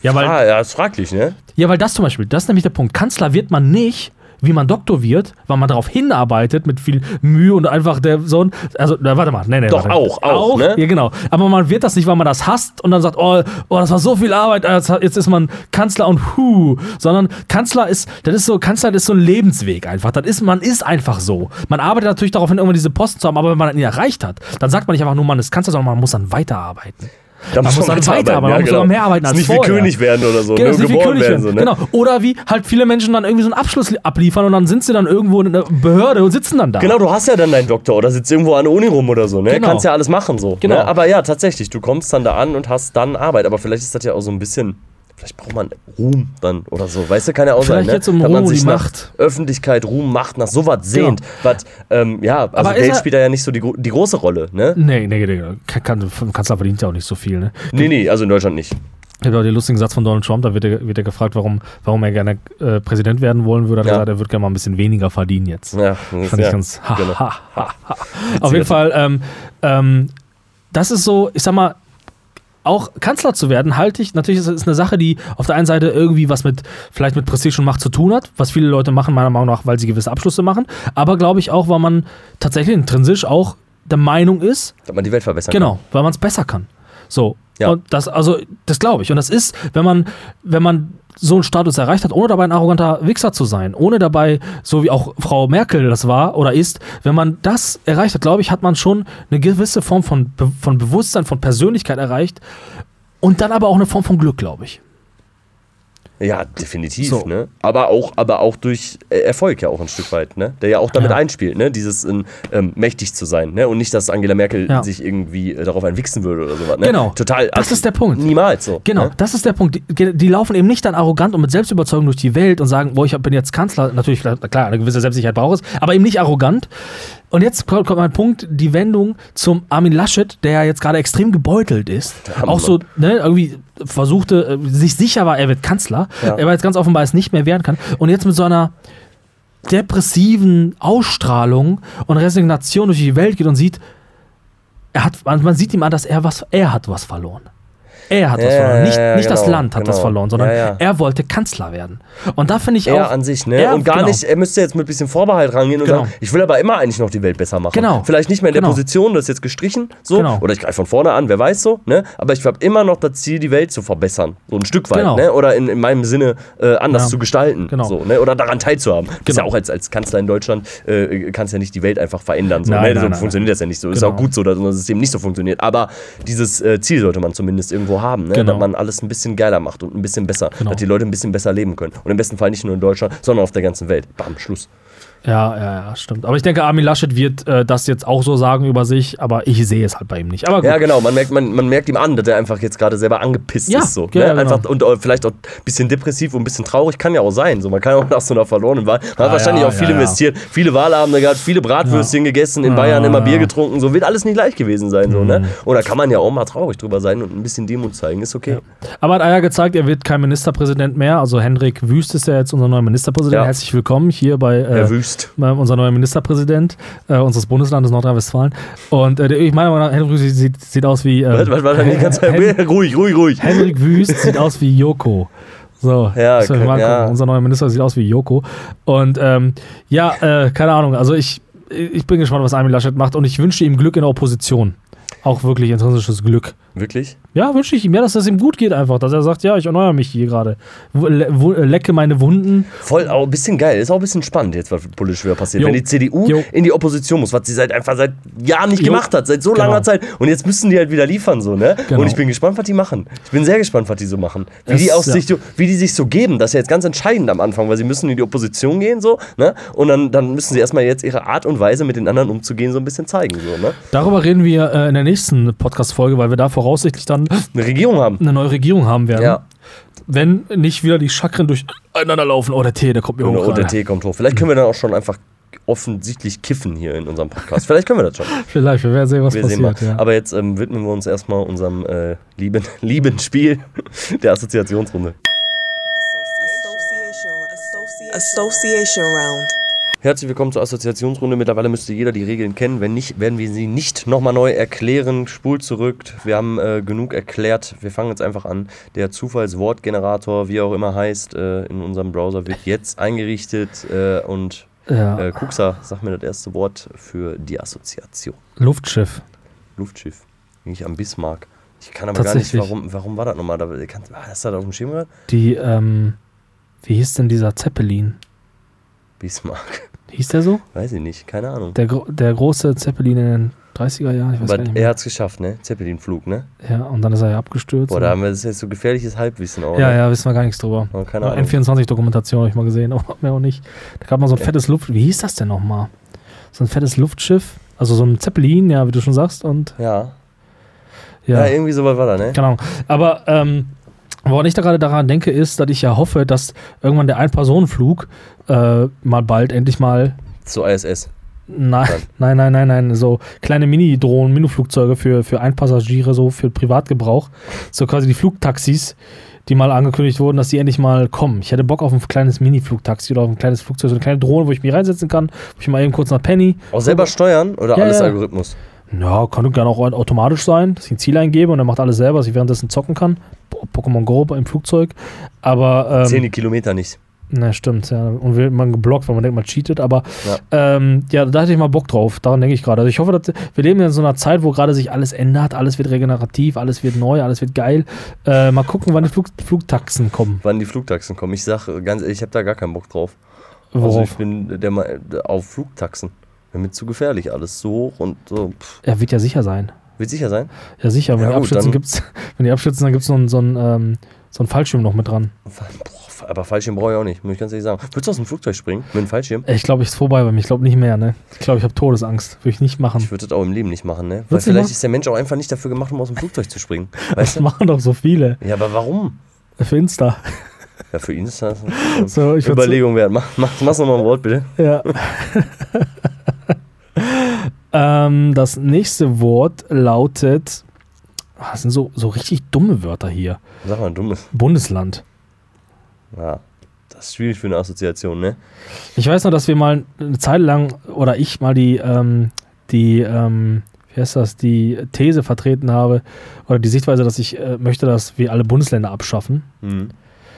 Ja, weil, Ah, ja, ist fraglich, ne? ja, weil das zum Beispiel, das ist nämlich der Punkt. Kanzler wird man nicht, wie man Doktor wird, weil man darauf hinarbeitet mit viel Mühe und einfach der Sohn. Also, na, warte mal, nee, nee. Doch, warte. auch, auch, ne? Ja, genau. Aber man wird das nicht, weil man das hasst und dann sagt, oh, oh das war so viel Arbeit, äh, jetzt, ist man Kanzler und hu. Sondern Kanzler ist, das ist so, Kanzler das ist so ein Lebensweg einfach. Das ist, man ist einfach so. Man arbeitet natürlich darauf hin, irgendwann diese Posten zu haben, aber wenn man ihn erreicht hat, dann sagt man nicht einfach nur, man ist Kanzler, sondern man muss dann weiterarbeiten. Da Man muss dann weiterarbeiten, man muss sogar mehr arbeiten als nicht vorher. wie König werden oder so, Genau, ne? geboren König werden. werden. So, ne? Genau. Oder wie halt viele Menschen dann irgendwie so einen Abschluss abliefern und dann sind sie dann irgendwo in einer Behörde und sitzen dann da. Genau, du hast ja dann deinen Doktor oder sitzt irgendwo an der Uni rum oder so, ne? Genau. Kannst ja alles machen so. Genau. Ne? Aber ja, tatsächlich, du kommst dann da an und hast dann Arbeit. Aber vielleicht ist das ja auch so ein bisschen, vielleicht braucht man Ruhm dann oder so. Weißt du, kann ja auch Vielleicht sein, ne? jetzt um Dass man Ruhm, sich die Macht. Öffentlichkeit, Ruhm, Macht, nach sowas sehnt. Was, ähm, ja, also Aber Geld er- spielt da ja nicht so die, die große Rolle, ne? Nee, nee, nee. Kann, Kanzler verdient ja auch nicht so viel. Ne? Nee, nee, also in Deutschland nicht. Ich habe auch den lustigen Satz von Donald Trump, da wird er, wird er gefragt, warum, warum er gerne äh, Präsident werden wollen würde. Hat er Ja. gesagt, er würde gerne mal ein bisschen weniger verdienen jetzt. Ja, Fand ja. ich ganz. Ha, genau. ha, ha. Auf jeden Fall, ähm, ähm, das ist so, ich sag mal, auch Kanzler zu werden, halte ich, natürlich ist es eine Sache, die auf der einen Seite irgendwie was mit, vielleicht mit Prestige und Macht zu tun hat, was viele Leute machen, meiner Meinung nach, weil sie gewisse Abschlüsse machen, aber glaube ich auch, weil man tatsächlich intrinsisch auch der Meinung ist, Dass man die Welt verbessern Genau, weil man es besser kann. So. Ja. Und das, also, das glaube ich. Und das ist, wenn man, wenn man so einen Status erreicht hat, ohne dabei ein arroganter Wichser zu sein, ohne dabei, so wie auch Frau Merkel das war oder ist, wenn man das erreicht hat, glaube ich, hat man schon eine gewisse Form von, von Bewusstsein, von Persönlichkeit erreicht und dann aber auch eine Form von Glück, glaube ich. Ja, definitiv, So. ne? Aber auch, aber auch durch äh, Erfolg ja auch ein Stück weit, ne? Der ja auch damit Ja. einspielt, ne? Dieses ähm, ähm, mächtig zu sein, ne? Und nicht, dass Angela Merkel Ja. sich irgendwie äh, darauf einwichsen würde oder sowas, ne? Genau. Total. Das ist der Punkt. Niemals so. Genau, Ne? das ist der Punkt. Die, die laufen eben nicht dann arrogant und mit Selbstüberzeugung durch die Welt und sagen, boah, ich bin jetzt Kanzler. Natürlich, klar, eine gewisse Selbstsicherheit braucht es, aber eben nicht arrogant. Und jetzt kommt mein Punkt, die Wendung zum Armin Laschet, der ja jetzt gerade extrem gebeutelt ist. Auch so, ne, irgendwie versuchte, äh, sich sicher war, er wird Kanzler, Ja. er aber jetzt ganz offenbar es nicht mehr werden kann. Und jetzt mit so einer depressiven Ausstrahlung und Resignation durch die Welt geht und sieht, er hat, man man sieht ihm an, dass er was, er hat was verloren. Er hat was Ja, verloren. Nicht, ja, nicht das genau, Land hat genau. verloren, sondern Ja, er wollte Kanzler werden. Und da finde ich Er auch. an sich, ne? Er- und gar genau. nicht, er müsste jetzt mit ein bisschen Vorbehalt rangehen und Genau. sagen, ich will aber immer eigentlich noch die Welt besser machen. Genau. Vielleicht nicht mehr in der Genau. Position, das ist jetzt gestrichen, so. Genau. Oder ich greife von vorne an, wer weiß so, ne? Aber ich habe immer noch das Ziel, die Welt zu verbessern. So ein Stück weit, Genau. ne? Oder in, in meinem Sinne äh, anders zu gestalten. Genau. So, ne? Oder daran teilzuhaben. Das ist ja Genau. auch als, als Kanzler in Deutschland, äh, kannst ja nicht die Welt einfach verändern. So, Nein, ne? nein, so nein, funktioniert das ja nicht so. Ist Genau. auch gut so, dass unser System nicht so funktioniert. Aber dieses äh, Ziel sollte man zumindest irgendwo haben, ne? Genau. Dass man alles ein bisschen geiler macht und ein bisschen besser. Genau. Dass die Leute ein bisschen besser leben können. Und im besten Fall nicht nur in Deutschland, sondern auf der ganzen Welt. Bam, Schluss. Ja, ja, ja, stimmt. Aber ich denke, Armin Laschet wird äh, das jetzt auch so sagen über sich, aber ich sehe es halt bei ihm nicht. Aber gut. Ja, genau. Man merkt, man, man merkt ihm an, dass er einfach jetzt gerade selber angepisst Ja, ist. So, ja, ne? ja, genau. einfach, und äh, vielleicht auch ein bisschen depressiv und ein bisschen traurig. Kann ja auch sein. So, man kann auch nach so einer verlorenen Wahl. Man hat Ah, wahrscheinlich ja, auch viel investiert, viele Wahlabende gehabt, viele Bratwürstchen gegessen, in Bayern immer ja. Bier getrunken. So wird alles nicht leicht gewesen sein. So, Mhm. ne? Und da kann man ja auch mal traurig drüber sein und ein bisschen Demut zeigen. Ist okay. Aber hat Eier gezeigt, er wird kein Ministerpräsident mehr. Also Hendrik Wüst ist ja jetzt unser neuer Ministerpräsident. Herzlich willkommen hier bei äh, Herr Wüst. Bei unser neuer Ministerpräsident äh, unseres Bundeslandes Nordrhein-Westfalen. Und äh, ich meine, mal, Hendrik Wüst sieht, sieht aus wie. Äh, Was, was war denn die ganze? Hen ruhig, ruhig, ruhig. Hendrik Wüst sieht aus wie Joko. So, Ja, wir mal ja. unser neuer Minister sieht aus wie Joko. Und ähm, ja, äh, keine Ahnung. Also ich, ich bin gespannt, was Armin Laschet macht und ich wünsche ihm Glück in der Opposition. Auch wirklich intrinsisches Glück Wirklich? Ja, wünsche ich ihm, ja, dass es ihm gut geht einfach, dass er sagt, ja, ich erneuere mich hier gerade. Lecke meine Wunden. Voll, auch ein bisschen geil. Ist auch ein bisschen spannend jetzt, was politisch wieder passiert. Jo. Wenn die CDU Jo. in die Opposition muss, was sie seit einfach seit Jahren nicht Jo. gemacht hat, seit so Genau. langer Zeit. Und jetzt müssen die halt wieder liefern, so, ne? Genau. Und ich bin gespannt, was die machen. Ich bin sehr gespannt, was die so machen. Wie, Es- die, ja. sich, so- wie die sich so geben. Das ist ja jetzt ganz entscheidend am Anfang, weil sie müssen in die Opposition gehen, so, ne? Und dann, dann müssen sie erstmal jetzt ihre Art und Weise, mit den anderen umzugehen, so ein bisschen zeigen, so, ne? Darüber reden wir äh, in der nächsten Podcast-Folge, weil wir da voraussichtlich dann Eine Regierung haben. eine neue Regierung haben werden. Ja. Wenn nicht wieder die Chakren durcheinander laufen. Oh, der Tee, der kommt mir Und, hoch. und der. Tee kommt hoch. Vielleicht können wir dann auch schon einfach offensichtlich kiffen hier in unserem Podcast. Vielleicht können wir das schon. Vielleicht, wir werden sehen, was Wir sehen passiert. Ja. Aber jetzt ähm, widmen wir uns erstmal unserem äh, lieben, lieben Spiel der Assoziationsrunde. Association Round. Herzlich willkommen zur Assoziationsrunde. Mittlerweile müsste jeder die Regeln kennen. Wenn nicht, werden wir sie nicht nochmal neu erklären. Spult zurück. Wir haben äh, genug erklärt. Wir fangen jetzt einfach an. Der Zufallswortgenerator, wie er auch immer heißt, äh, in unserem Browser wird jetzt eingerichtet. Äh, und ja. äh, Kuxa, sag mir das erste Wort für die Assoziation. Luftschiff. Luftschiff. Nicht am Bismarck. Ich kann aber gar nicht, warum, warum war das nochmal? Da, kann, hast du das auf dem Schirm gehabt? Die, ähm, wie hieß denn dieser Zeppelin? Bismarck. Hieß der so? Weiß ich nicht, keine Ahnung. Der, gro- der große Zeppelin in den 30er Jahren, ich weiß Aber gar nicht er mehr. hat es geschafft, ne? Zeppelinflug, ne? Ja, und dann ist er ja abgestürzt. Boah, da haben wir das jetzt so gefährliches Halbwissen auch. ja, ne? ja, wissen wir gar nichts drüber. Aber keine Ahnung. N24-Dokumentation habe ich mal gesehen, aber mehr auch nicht. Da gab mal so ein fettes Luft... Wie hieß das denn nochmal? So ein fettes Luftschiff, also so ein Zeppelin, ja, wie du schon sagst, und Ja. ja. ja, irgendwie sowas war da, ne? genau. Aber, ähm, woran ich da gerade daran denke, ist, dass ich ja hoffe, dass irgendwann der Ein-Personen-Flug äh, mal bald endlich mal Zu ISS. Nein, nein, nein, nein, nein. So kleine Mini-Drohnen, Mini-Flugzeuge für, für Einpassagiere, so für Privatgebrauch. So quasi die Flugtaxis, die mal angekündigt wurden, dass die endlich mal kommen. Ich hätte Bock auf ein kleines Mini-Flugtaxi oder auf ein kleines Flugzeug, so eine kleine Drohne, wo ich mich reinsetzen kann, wo ich mal eben kurz nach Penny. Auch selber steuern oder Ja, alles. Algorithmus? Ja, kann gerne auch automatisch sein, dass ich ein Ziel eingebe und er macht alles selber, dass ich währenddessen zocken kann. Po- Pokémon Go im Flugzeug. Aber. Ähm, die Kilometer nicht. na, stimmt, ja. Und wird man geblockt, weil man denkt, man cheatet. Aber Ja. ähm, ja, da hätte ich mal Bock drauf. Daran denke ich gerade. Also ich hoffe, dass wir leben in so einer Zeit, wo gerade sich alles ändert. Alles wird regenerativ, alles wird neu, alles wird geil. Äh, mal gucken, wann die Flug Flugtaxen kommen. Wann die Flugtaxen kommen. Ich sag äh, ganz ehrlich, ich habe da gar keinen Bock drauf. Also Worauf? ich bin der Ma- auf Flugtaxen. Wäre mir zu gefährlich alles. So hoch und so. Pff. er wird ja sicher sein. Wird sicher sein? Ja, sicher. Wenn Ja, die gut, dann- gibt's, wenn die abstürzen, dann gibt es so einen so einen, ähm, so einen Fallschirm noch mit dran. Boah, aber Fallschirm brauche ich auch nicht, muss ich ganz ehrlich sagen. Würdest du aus dem Flugzeug springen mit einem Fallschirm? Ich glaube, ich ist vorbei bei mir. Ich glaube nicht mehr, ne? Ich glaube, ich habe Todesangst. Würde ich nicht machen. Ich würde das auch im Leben nicht machen, ne? Weil Würdest vielleicht ist der Mensch auch einfach nicht dafür gemacht, um aus dem Flugzeug zu springen. Das du? machen doch so viele. Ja, aber warum? Für Insta. Ja, für würd so- Überlegung wert. Mach, mach, mach's nochmal ein Wort, bitte. Ja. Ähm, das nächste Wort lautet. Ah, Das sind so, so richtig dumme Wörter hier. Sag mal dummes. Bundesland. Ja, das ist schwierig für eine Assoziation, ne? Ich weiß noch, dass wir mal eine Zeit lang, oder ich mal die, ähm, die, ähm, wie heißt das, die These vertreten habe, oder die Sichtweise, dass ich äh, möchte, dass wir alle Bundesländer abschaffen. Mhm.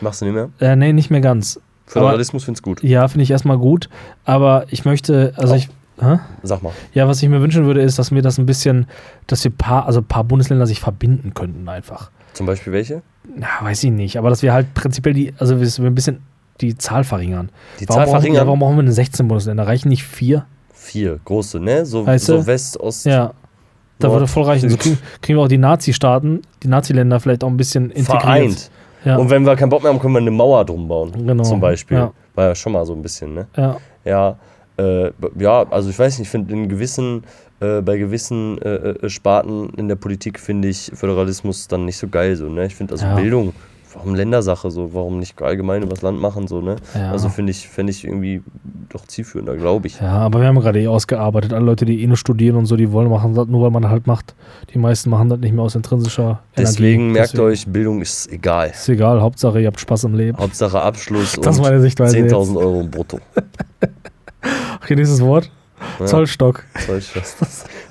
Machst du nicht mehr? Äh, nee, nicht mehr ganz. Föderalismus find's gut. Ja, finde ich erstmal gut, aber ich möchte, also Auch. ich. Hä? Sag mal. Ja, was ich mir wünschen würde, ist, dass mir das ein bisschen, dass wir paar, also ein paar Bundesländer sich verbinden könnten einfach. Zum Beispiel welche? Ja, weiß ich nicht, aber dass wir halt prinzipiell die, also wir ein bisschen die Zahl verringern. Die warum Zahl brauchen, ja, verringern. warum brauchen wir denn 16 Bundesländer? Reichen nicht vier? Vier große, ne? So, Weißt so? West, Ost. Ja. Da Nord, würde voll reichen. So kriegen, kriegen wir auch die Nazi-Staaten, die Nazi-Länder vielleicht auch ein bisschen integriert. Vereint. Ja. Und wenn wir keinen Bock mehr haben, können wir eine Mauer drum bauen. Genau, Zum Beispiel. ja. War ja schon mal so ein bisschen, ne? ja. Ja, äh, ja, also ich weiß nicht, ich finde in gewissen, äh, bei gewissen äh, äh, Sparten in der Politik finde ich Föderalismus dann nicht so geil so, ne? Ich finde also Ja. Bildung, warum Ländersache so, warum nicht allgemein über das Land machen so, ne? Ja. Also finde ich, finde ich irgendwie doch zielführender, glaube ich. Ja, aber wir haben gerade eh ausgearbeitet. Alle Leute, die eh nur studieren und so, die wollen machen das nur, weil man halt macht. Die meisten machen das nicht mehr aus intrinsischer Deswegen Energie. merkt Deswegen euch, Bildung ist egal. Ist egal, Hauptsache ihr habt Spaß im Leben. Hauptsache Abschluss Das und meine Sichtweise 10.000 Euro brutto. Okay, nächstes Wort. Zollstock. Zollstock.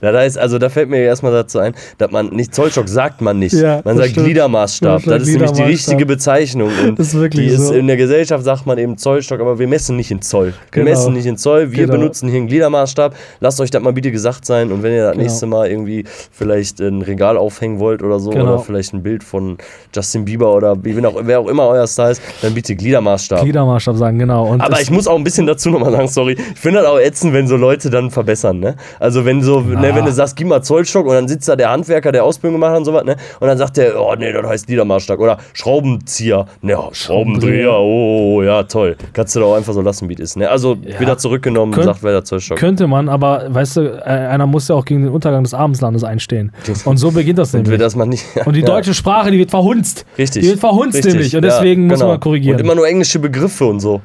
Ja, da ist, also da fällt mir erstmal dazu ein, dass man nicht, Zollstock sagt man nicht. Ja, man sagt stimmt. Gliedermaßstab. Das ist nämlich die richtige Bezeichnung. Und Das ist wirklich die ist so. in der Gesellschaft sagt man eben Zollstock, aber wir messen nicht in Zoll. Wir Genau. messen nicht in Zoll, wir Genau. benutzen hier einen Gliedermaßstab. Lasst euch das mal bitte gesagt sein und wenn ihr das Genau. nächste Mal irgendwie vielleicht ein Regal aufhängen wollt oder so Genau. oder vielleicht ein Bild von Justin Bieber oder auch, wer auch immer euer Style ist, dann bitte Gliedermaßstab. Gliedermaßstab sagen, genau. Und Aber ich muss auch ein bisschen dazu nochmal sagen, sorry. Ich finde das auch ätzend, wenn so Leute dann verbessern, ne? Also wenn so, ne, wenn du sagst, gib mal Zollstock und dann sitzt da der Handwerker, der Ausbildung gemacht hat und sowas, ne? Und dann sagt der, oh nee, das heißt Liedermaßstab. Oder Schraubenzieher. Ne, ja, Schraubendreher, oh, ja, toll. Kannst du doch auch einfach so lassen, wie es ist, ne? Also Ja. wieder zurückgenommen, Könnt- sagt wer der Zollstock. könnte man, aber weißt du, äh, einer muss ja auch gegen den Untergang des Abendslandes einstehen. Und so beginnt das Und nämlich. will das nicht. Und die ja, deutsche Sprache, die wird verhunzt. Richtig. Die wird verhunzt Richtig, nämlich. Und ja, deswegen muss genau. man korrigieren. Und immer nur englische Begriffe und so.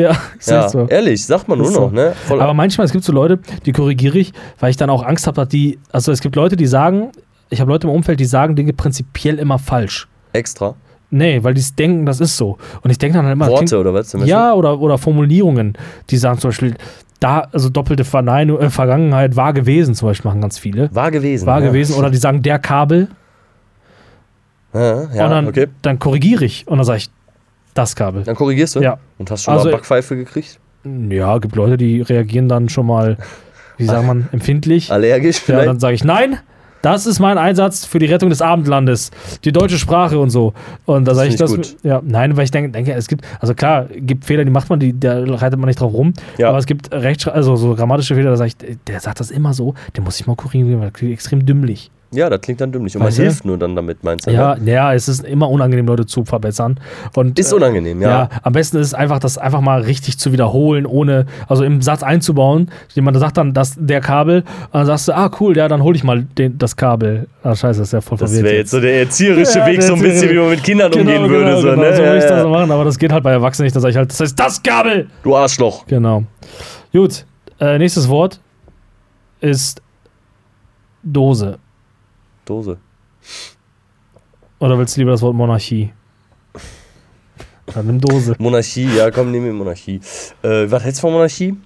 Ja, ist Ja, so. ehrlich, sagt man nur Ist so. noch, ne? Voll Aber manchmal, es gibt so Leute, die korrigiere ich, weil ich dann auch Angst habe, dass die, also es gibt Leute, die sagen, ich habe Leute im Umfeld, die sagen Dinge prinzipiell immer falsch. extra. Nee, weil die denken, das ist so. Und ich denke dann halt immer, Worte klingt- oder was? Ja, oder, oder Formulierungen, die sagen zum Beispiel, da, also doppelte Verneinung, äh, Vergangenheit war gewesen, zum Beispiel machen ganz viele. War gewesen. War ja. gewesen. Oder die sagen der Kabel. Ja, ja und dann, okay. dann korrigiere ich. Und dann sage ich, das Kabel. Dann korrigierst du? Ja. Und hast schon Also- mal Backpfeife gekriegt? Ja, gibt Leute, die reagieren dann schon mal, wie sagt man, empfindlich. Allergisch Ja, vielleicht? dann sage ich, nein, das ist mein Einsatz für die Rettung des Abendlandes. Die deutsche Sprache und so. Und da sage ich das. ich Ja, nein, weil ich denke, denke, es gibt, also klar, gibt Fehler, die macht man, die, da reitet man nicht drauf rum. Ja. Aber es gibt Rechtschre also so grammatische Fehler, da sage ich, der sagt das immer so, den muss ich mal korrigieren, weil das klingt extrem dümmlich. Ja, das klingt dann dümmlich. Und man Weißt du? hilft nur dann damit, meinst du? Ja, ne? ja, es ist immer unangenehm, Leute zu verbessern. Und, Ist äh, unangenehm, Ja. ja. am besten ist es einfach, das einfach mal richtig zu wiederholen, ohne, also im Satz einzubauen. Jemand sagt dann, das, der Kabel, und dann sagst du, ah, cool, ja, dann hole ich mal den, das Kabel. Ah, scheiße, das ist ja voll Das verwirrt. wäre jetzt so der erzieherische Ja, Weg, so ein bisschen, wie man mit Kindern Genau, umgehen genau, würde. So, genau, ne? so würde ich ja, das ja. so machen, aber das geht halt bei Erwachsenen nicht. Dann sage ich halt, das heißt das Kabel. Du Arschloch. Genau. Gut, äh, nächstes Wort ist Dose. Dose. Oder willst du lieber das Wort Monarchie? Dann nimm Dose. Monarchie, ja, komm, nehmen wir Monarchie. Äh, was hältst du von Monarchie?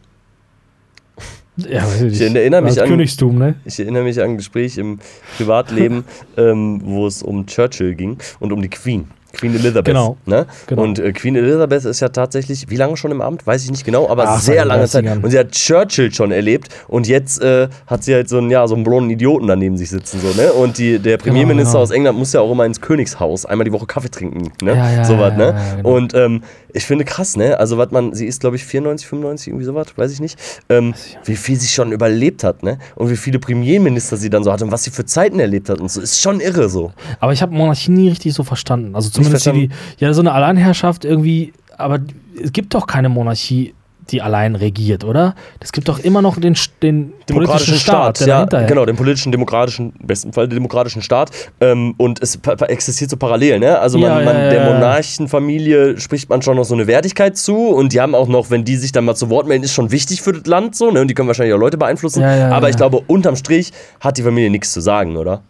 Ja, ich. Ich erinnere mich an- Königstum, ne? Ich erinnere mich an ein Gespräch im Privatleben, ähm, wo es um Churchill ging und um die Queen. Queen Elizabeth. Genau. Ne? Genau. Und äh, Queen Elizabeth ist ja tatsächlich, wie lange schon im Amt? Weiß ich nicht genau, aber Ach, sehr lange Zeit. 30ern. Und sie hat Churchill schon erlebt und jetzt äh, hat sie halt so einen, ja, so einen blonden Idioten daneben sich sitzen. So, ne? Und die, der Premierminister genau. aus England muss ja auch immer ins Königshaus einmal die Woche Kaffee trinken. Ne? Ja, ja, Sowas, ja, ne? ja, genau. Und ähm, ich finde krass, ne? Also, was man, sie ist, glaube ich, 94, 95, irgendwie sowas, weiß ich nicht. Ähm, wie viel sie schon überlebt hat, ne? Und wie viele Premierminister sie dann so hatte und was sie für Zeiten erlebt hat und so. Ist schon irre so. Aber ich habe Monarchie nie richtig so verstanden. Also zumindest die, ja, so eine Alleinherrschaft irgendwie, aber es gibt doch keine Monarchie, die allein regiert, oder? Es gibt doch immer noch den, den politischen Staat, der ja, genau, den politischen, demokratischen, im besten Fall den demokratischen Staat. Ähm, und es existiert so parallel, ne? Also man, Ja, ja, man, der. Monarchenfamilie spricht man schon noch so eine Wertigkeit zu und die haben auch noch, wenn die sich dann mal zu Wort melden, ist schon wichtig für das Land so, ne? Und die können wahrscheinlich auch Leute beeinflussen. Aber ich glaube, unterm Strich hat die Familie nichts zu sagen, oder?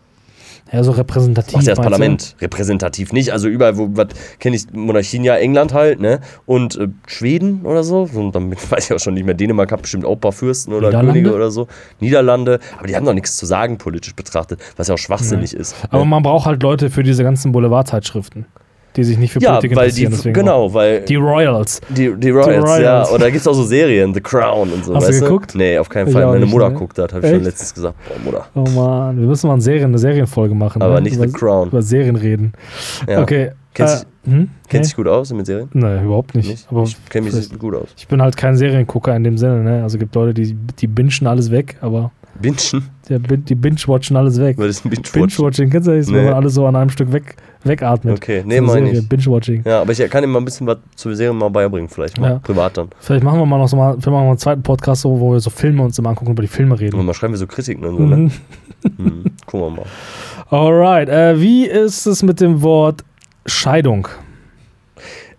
Ja, so repräsentativ. Macht ja das meinst du? Parlament. Repräsentativ nicht. Also überall, wo, was kenne ich, Monarchien ja, England halt, ne? Und äh, Schweden oder so. Und dann weiß ich auch schon nicht mehr. Dänemark hat bestimmt auch ein paar Fürsten oder? Könige oder so. Niederlande. Aber die haben doch nichts zu sagen, politisch betrachtet. Was ja auch schwachsinnig ist. Aber ne? man braucht halt Leute für diese ganzen Boulevardzeitschriften, die sich nicht für ja, Politik weil die, interessieren. deswegen genau, weil auch. Die Royals. die, die Royals, Royals. ja. Oder da gibt es auch so Serien, The Crown und so, Hast du weißt geguckt? Nee, auf keinen Ich Fall. auch Meine nicht, Mutter ne? guckt das, habe ich schon letztens gesagt. Boah, Mutter. Oh Mann, wir müssen mal eine, Serien, eine Serienfolge machen. Aber ne? nicht über, The Crown. Über Serien reden. Ja. Okay. Kennst äh, hm? Kennt Nee? sich gut aus mit Serien? Nein, überhaupt nicht. Nicht? Aber ich kenne mich nicht gut aus. ich bin halt kein Seriengucker in dem Sinne. Ne? Also gibt Leute, die, die bingen alles weg, aber Bingen? der, die binge-watchen alles weg. Was ist ein Binge-Watch? Binge-watching, kennst du das? Wenn Nee. man alles so an einem Stück weg, wegatmet. Okay, nee, eine meine ich. Binge-watching. Ja, aber ich kann ihm mal ein bisschen was zur Serie mal beibringen, vielleicht mal. Ja. Privat dann. Vielleicht machen wir mal noch so mal, vielleicht machen wir mal einen zweiten Podcast, so, wo wir so Filme uns immer angucken und über die Filme Und reden. mal schreiben wir so Kritiken und so, ne? Hm, gucken wir mal. Alright, äh, wie ist es mit dem Wort Scheidung?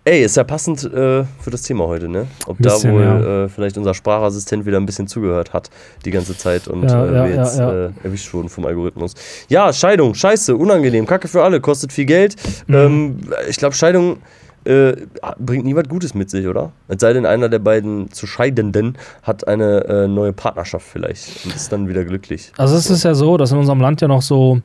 Ey, ist ja passend äh, für das Thema heute, ne? Ob Bisschen, da wohl ja. äh, vielleicht unser Sprachassistent wieder ein bisschen zugehört hat die ganze Zeit und Ja, äh, wir ja, jetzt. Äh, erwischt wurden vom Algorithmus. Ja, Scheidung, scheiße, unangenehm, Kacke für alle, kostet viel Geld. Mhm. Ähm, ich glaube, Scheidung äh, bringt nie was Gutes mit sich, oder? Es sei denn, einer der beiden zu Scheidenden hat eine äh, neue Partnerschaft vielleicht und ist dann wieder glücklich. Also es ist ja so, dass in unserem Land ja noch so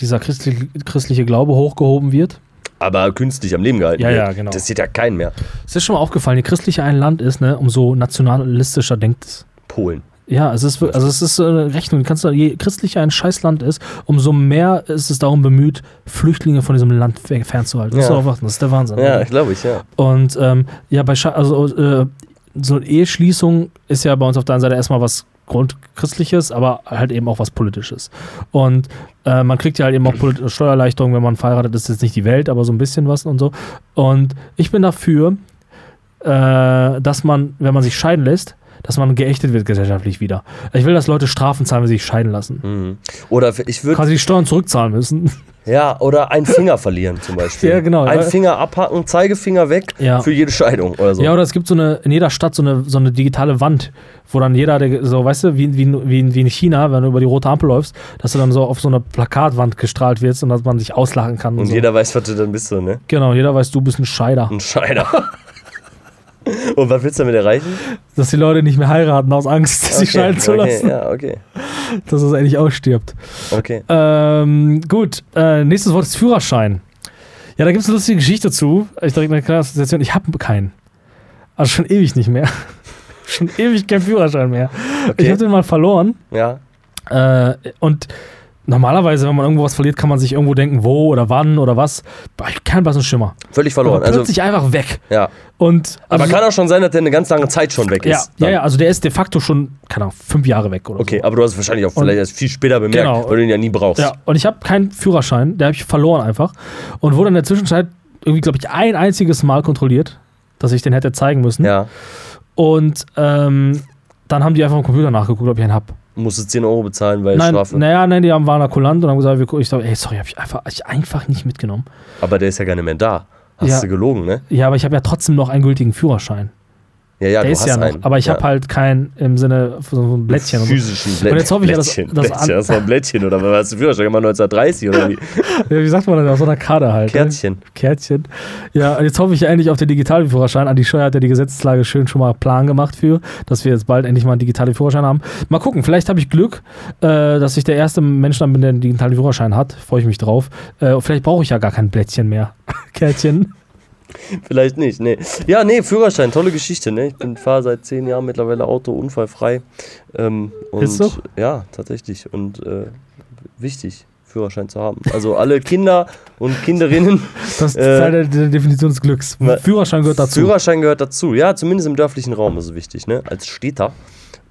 dieser christliche, christliche Glaube hochgehoben wird. Aber künstlich am Leben gehalten Ja, wird. ja, genau. Das sieht ja keinen mehr. Es ist schon mal aufgefallen, je christlicher ein Land ist, ne, umso nationalistischer denkt es. Polen. Ja, es ist, also es ist eine Rechnung. Du kannst, je christlicher ein Scheißland ist, umso mehr ist es darum bemüht, Flüchtlinge von diesem Land fe- fernzuhalten. Das, Ja. ist doch was, das ist der Wahnsinn. Ja, glaube ich, ja. Und ähm, ja, bei Sche also äh, so eine Eheschließung ist ja bei uns auf der einen Seite erstmal was Grundchristliches, aber halt eben auch was Politisches. Und äh, man kriegt ja halt eben auch polit- Steuererleichterungen, wenn man verheiratet ist, jetzt nicht die Welt, aber so ein bisschen was und so. Und ich bin dafür, äh, dass man, wenn man sich scheiden lässt, dass man geächtet wird gesellschaftlich wieder. Ich will, dass Leute Strafen zahlen, wenn sie sich scheiden lassen. Mhm. Oder ich würde, Quasi die Steuern zurückzahlen müssen. ja, oder einen Finger verlieren zum Beispiel. Ja, genau. Einen. Finger abhacken, Zeigefinger weg Ja. für jede Scheidung oder so. Ja, oder es gibt so eine, in jeder Stadt so eine, so eine digitale Wand, wo dann jeder, der, so, weißt du, wie, wie, wie, wie in China, wenn du über die rote Ampel läufst, dass du dann so auf so eine Plakatwand gestrahlt wirst und dass man sich auslachen kann. Und, und so. jeder weiß, was du dann bist, so, ne? Genau, jeder weiß, du bist ein Scheider. Ein Scheider. und was willst du damit erreichen? Dass die Leute nicht mehr heiraten aus Angst, sich Okay, scheiden zu okay, lassen, Ja, okay. dass es endlich ausstirbt. Okay. Ähm, gut, äh, nächstes Wort ist Führerschein. Ja, da gibt es eine lustige Geschichte zu. Ich direkt eine kleine Assoziation. Ich habe keinen. Also schon ewig nicht mehr. schon ewig kein Führerschein mehr. Ich Okay. habe den mal verloren. Ja. Äh, und normalerweise, wenn man irgendwo was verliert, kann man sich irgendwo denken, wo oder wann oder was. Keinen blassen Schimmer. Völlig verloren. Aber Also, plötzlich einfach weg. ja. Und Aber also, kann auch schon sein, dass der eine ganz lange Zeit schon weg ja, ist. ja, dann. ja, also der ist de facto schon, keine Ahnung, fünf Jahre weg oder Okay, so. aber du hast wahrscheinlich auch Und- vielleicht erst viel später bemerkt, Genau. weil du ihn ja nie brauchst. Ja, und ich habe keinen Führerschein, der habe ich verloren einfach. Und wurde in der Zwischenzeit irgendwie, glaube ich, ein einziges Mal kontrolliert, dass ich den hätte zeigen müssen. Ja. Und ähm, dann haben die einfach am Computer nachgeguckt, ob ich einen habe. Musst du 10 Euro bezahlen, weil Nein, Strafe. naja, nein, die haben, waren da kulant und haben gesagt, wir, ich sag, ey, sorry, habe ich einfach, ich einfach nicht mitgenommen. Aber der ist ja gar nicht mehr da. Hast Ja. du gelogen, ne? Ja, aber ich habe ja trotzdem noch einen gültigen Führerschein. Ja, ja, der ist ja noch, einen. aber ich ja. habe halt keinen im Sinne von so einem Blättchen. Physischen Blättchen. Und jetzt hoffe ich ja, dass- Blättchen, dass Blättchen, an- das war ein Blättchen oder was hast du Führerschein gemacht 1930 oder wie? Ja, wie sagt man denn, auf so einer Karte halt. ne? Kärtchen. Kärtchen. Ja, und jetzt hoffe ich ja endlich auf den digitalen Führerschein. Andi Scheuer hat ja die Gesetzeslage schön schon mal Plan gemacht für, dass wir jetzt bald endlich mal einen digitalen Führerschein haben. Mal gucken, vielleicht habe ich Glück, äh, dass ich der erste Mensch dann bin, der einen digitalen Führerschein hat. Freue ich mich drauf. Äh, vielleicht brauche ich ja gar kein Blättchen mehr. Kärtchen. Vielleicht nicht, nee. Ja, nee, Führerschein, tolle Geschichte, ne? Ich bin fahre seit zehn Jahren mittlerweile Auto, unfallfrei. Ähm, und Ist so? Ja, tatsächlich. Und äh, wichtig, Führerschein zu haben. Also alle Kinder und Kinderinnen, Das ist Äh, Teil der, der Definition des Glücks. Führerschein gehört dazu. Führerschein gehört dazu. Ja, zumindest im dörflichen Raum ist es wichtig, ne? Als Städter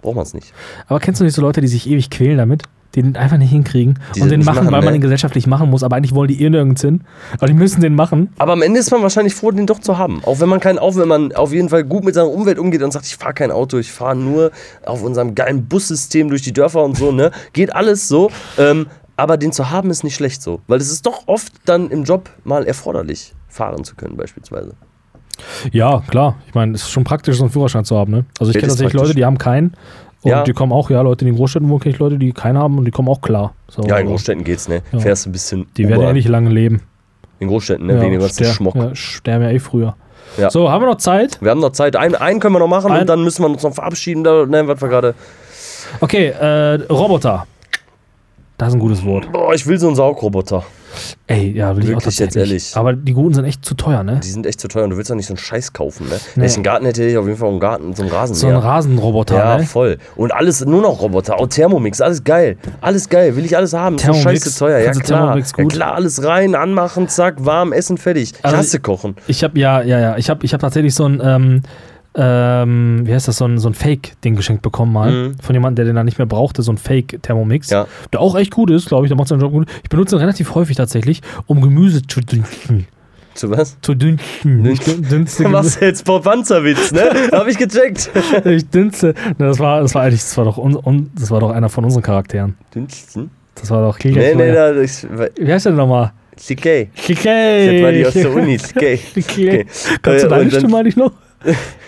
braucht man es nicht. Aber kennst du nicht so Leute, die sich ewig quälen damit? Die den einfach nicht hinkriegen Die und den machen, machen, weil man ne? den gesellschaftlich machen muss, aber eigentlich wollen die eh nirgends hin. Aber die müssen den machen. Aber am Ende ist man wahrscheinlich froh, den doch zu haben. Auch wenn man keinen, auch wenn man auf jeden Fall gut mit seiner Umwelt umgeht und sagt, ich fahre kein Auto, ich fahre nur auf unserem geilen Bussystem durch die Dörfer und so, ne? Geht alles so. Ähm, aber den zu haben ist nicht schlecht so. Weil es ist doch oft dann im Job mal erforderlich, fahren zu können, beispielsweise. Ja, klar. Ich meine, es ist schon praktisch, so einen Führerschein zu haben. Ne? Also ich kenne tatsächlich praktisch. Leute, die haben keinen. Und Ja. die kommen auch, ja, Leute, die in Großstädten wohnen, kenne ich Leute, die keinen haben und die kommen auch klar. So, Ja, in Großstädten geht's, ne? Ja. Fährst ein bisschen Die werden Uber. ja nicht lange leben. In Großstädten, ne? ja, Wegen dem ganzen Schmuck. Ja, sterben ja eh früher. Ja. So, haben wir noch Zeit? Wir haben noch Zeit. Ein, einen können wir noch machen Ein- und dann müssen wir uns noch verabschieden, da, ne, was wir gerade. Okay, äh, Roboter. Das ist ein gutes Wort. Boah, ich will so einen Saugroboter. Ey, ja, will ich auch Wirklich jetzt ehrlich. Aber die guten sind echt zu teuer, ne? Die sind echt zu teuer und du willst doch nicht so einen Scheiß kaufen, ne? Nee. Wenn ich einen Garten hätte, hätte ich auf jeden Fall einen Garten, so einen Rasenmäher. So ein Rasenroboter, Ja, ne? voll. Und alles nur noch Roboter. Auch Thermomix, alles geil. Alles geil. Will ich alles haben. Ist so Thermomix, scheiße teuer. Ja klar. Thermomix ja klar, alles rein, anmachen, zack, warm, essen, fertig. Ich Also hasse Kochen. Ich habe ja, ja, ja. Ich habe ich hab tatsächlich so ein, ähm, ähm, wie heißt das, so ein, so ein Fake-Ding geschenkt bekommen mal. Mhm. Von jemandem, der den dann nicht mehr brauchte, so ein Fake-Thermomix. Ja. Der auch echt gut ist, glaube ich. Der macht seinen Job gut. Ich benutze ihn relativ häufig tatsächlich, um Gemüse zu dünsten. Zu was? Zu dünsten. Ich dün- dünste Was Gemüse. jetzt? Bob Panzerwitz, ne? Hab ich gecheckt. Ich dünste. Ne, das war, das war eigentlich, das war doch, un, un, das war doch einer von unseren Charakteren. Dünsten? Das war doch Nee, nee, da, ich, Wie heißt der denn nochmal? Sikay. Kikay. Das war die aus der Uni. Sikay. Okay. Kannst du deine Stimme eigentlich noch?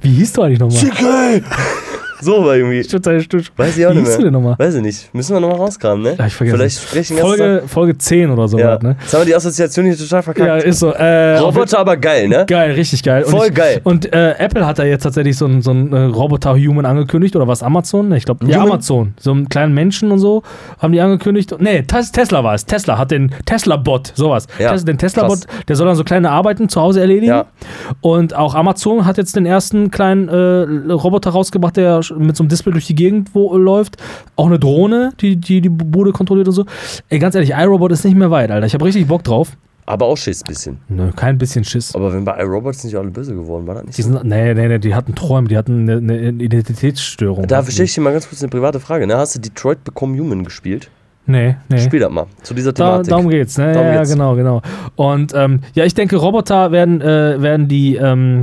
Wie hieß du eigentlich nochmal? Sikay! So war irgendwie. Eine Stutz. Weiß ich auch Wie nicht mehr. du denn nochmal? Weiß ich nicht. Müssen wir nochmal rauskramen, ne? Ja, ich vergesse. Vielleicht sprechen Folge, Folge 10 oder so, ja. ne? Jetzt haben wir die Assoziation hier total verkackt. Ja, ist so. Äh, Roboter aber geil, ne? Geil, richtig geil. Und Voll ich, geil. Und äh, Apple hat da jetzt tatsächlich so einen so äh, Roboter-Human angekündigt, oder was, Amazon? Ne, Ich glaube, ja? Amazon. So einen kleinen Menschen und so haben die angekündigt. Nee, Tes Tesla war es. Tesla hat den Tesla-Bot, sowas. Ja, Tes den Tesla-Bot, der soll dann so kleine Arbeiten zu Hause erledigen. Ja. Und auch Amazon hat jetzt den ersten kleinen äh, Roboter rausgebracht, der mit so einem Display durch die Gegend wo, äh, läuft. Auch eine Drohne, die, die die Bude kontrolliert und so. Ey, ganz ehrlich, iRobot ist nicht mehr weit, Alter. Ich habe richtig Bock drauf. Aber auch Schiss bisschen. Nö, kein bisschen Schiss. Aber wenn bei iRobots nicht alle böse geworden, war das nicht Die so? sind, nee, nee, nee, die hatten Träume, die hatten eine, eine Identitätsstörung. Da stelle ich dir mal ganz kurz eine private Frage. Ne? Hast du Detroit Become Human gespielt? Nee, nee. Spiel das mal. Zu dieser Da, Thematik. darum geht's, ne? Darum ja, geht's. genau, genau. Und ähm, ja, ich denke, Roboter werden, äh, werden die, ähm,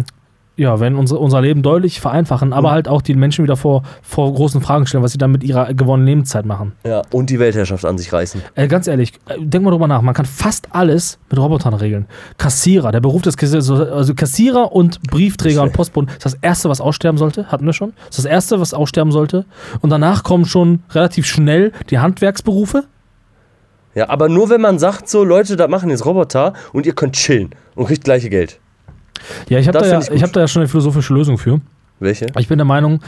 ja, werden unser, unser Leben deutlich vereinfachen, aber Mhm. halt auch die Menschen wieder vor, vor großen Fragen stellen, was sie dann mit ihrer gewonnenen Lebenszeit machen. ja, und die Weltherrschaft an sich reißen. Äh, ganz ehrlich, äh, denk mal drüber nach, man kann fast alles mit Robotern regeln. Kassierer, der Beruf des Kassierers, also Kassierer und Briefträger und Postboten ist das Erste, was aussterben sollte, hatten wir schon. Das ist das Erste, was aussterben sollte. Und danach kommen schon relativ schnell die Handwerksberufe. Ja, aber nur wenn man sagt, so Leute, da machen jetzt Roboter und ihr könnt chillen und kriegt gleiche Geld. Ja, ich habe da, ja, ich ich hab da ja schon eine philosophische Lösung für. Welche? Ich bin der Meinung,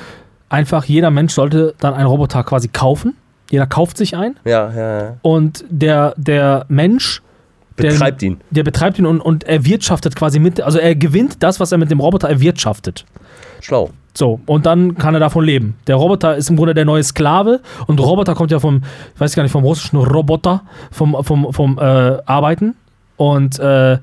einfach jeder Mensch sollte dann einen Roboter quasi kaufen. Jeder kauft sich einen Ja, ja, ja. und der, der Mensch, der, Betreibt ihn. der betreibt ihn und, und erwirtschaftet quasi mit, also er gewinnt das, was er mit dem Roboter erwirtschaftet. Schlau. So, und dann kann er davon leben. Der Roboter ist im Grunde der neue Sklave und Roboter kommt ja vom, ich weiß gar nicht, vom russischen Roboter, vom, vom, vom äh, Arbeiten und äh,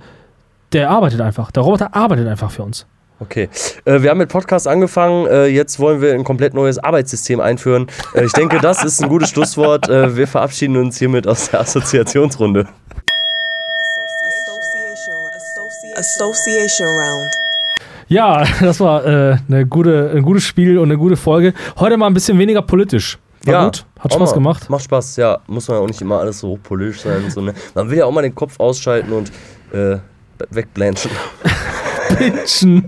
der arbeitet einfach. Der Roboter arbeitet einfach für uns. Okay. Äh, wir haben mit Podcast angefangen. Äh, jetzt wollen wir ein komplett neues Arbeitssystem einführen. Äh, ich denke, das ist ein gutes Schlusswort. Äh, wir verabschieden uns hiermit aus der Assoziationsrunde. Association Round. Ja, das war äh, eine gute, ein gutes Spiel und eine gute Folge. Heute mal ein bisschen weniger politisch. War gut, hat Spaß mal. gemacht. Macht Spaß, ja. Muss man auch nicht immer alles so hochpolitisch sein. So, ne? Man will ja auch mal den Kopf ausschalten und wegblanchen. Pitchen.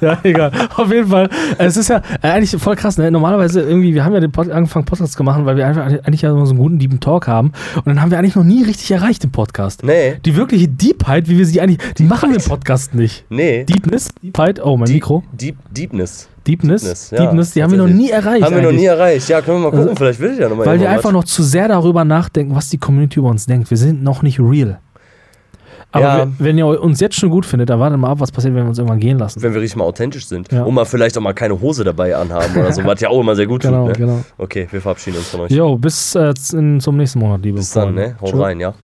ja, egal. Auf jeden Fall. Es ist ja äh, eigentlich voll krass, ne? Normalerweise irgendwie, wir haben ja den Pod angefangen, Podcast zu machen, weil wir einfach eigentlich ja immer so einen guten, deepen Talk haben. Und dann haben wir eigentlich noch nie richtig erreicht im Podcast. Nee. Die wirkliche Deepheit, wie wir sie eigentlich, die machen wir im Podcast nicht. Nee. Deepness, Deepheit, oh, mein Deep- Mikro. Deep, Deepness. Deepness, Deepness, ja, Deepness, die haben wir noch nie erreicht. Haben wir noch eigentlich. nie erreicht. Ja, können wir mal gucken. Also, Vielleicht will ich ja nochmal Weil wir einfach noch zu sehr darüber nachdenken, was die Community über uns denkt. Wir sind noch nicht real. Aber Ja. wenn ihr uns jetzt schon gut findet, dann wartet mal ab, was passiert, wenn wir uns irgendwann gehen lassen. Wenn wir richtig mal authentisch sind. Ja. Und mal vielleicht auch mal keine Hose dabei anhaben oder so, was ja auch immer sehr gut Genau, tut. Ne? genau. Okay, wir verabschieden uns von euch. Jo, bis äh, in, zum nächsten Monat, liebe Bis dann, Freunde. ne? Haut rein, ja.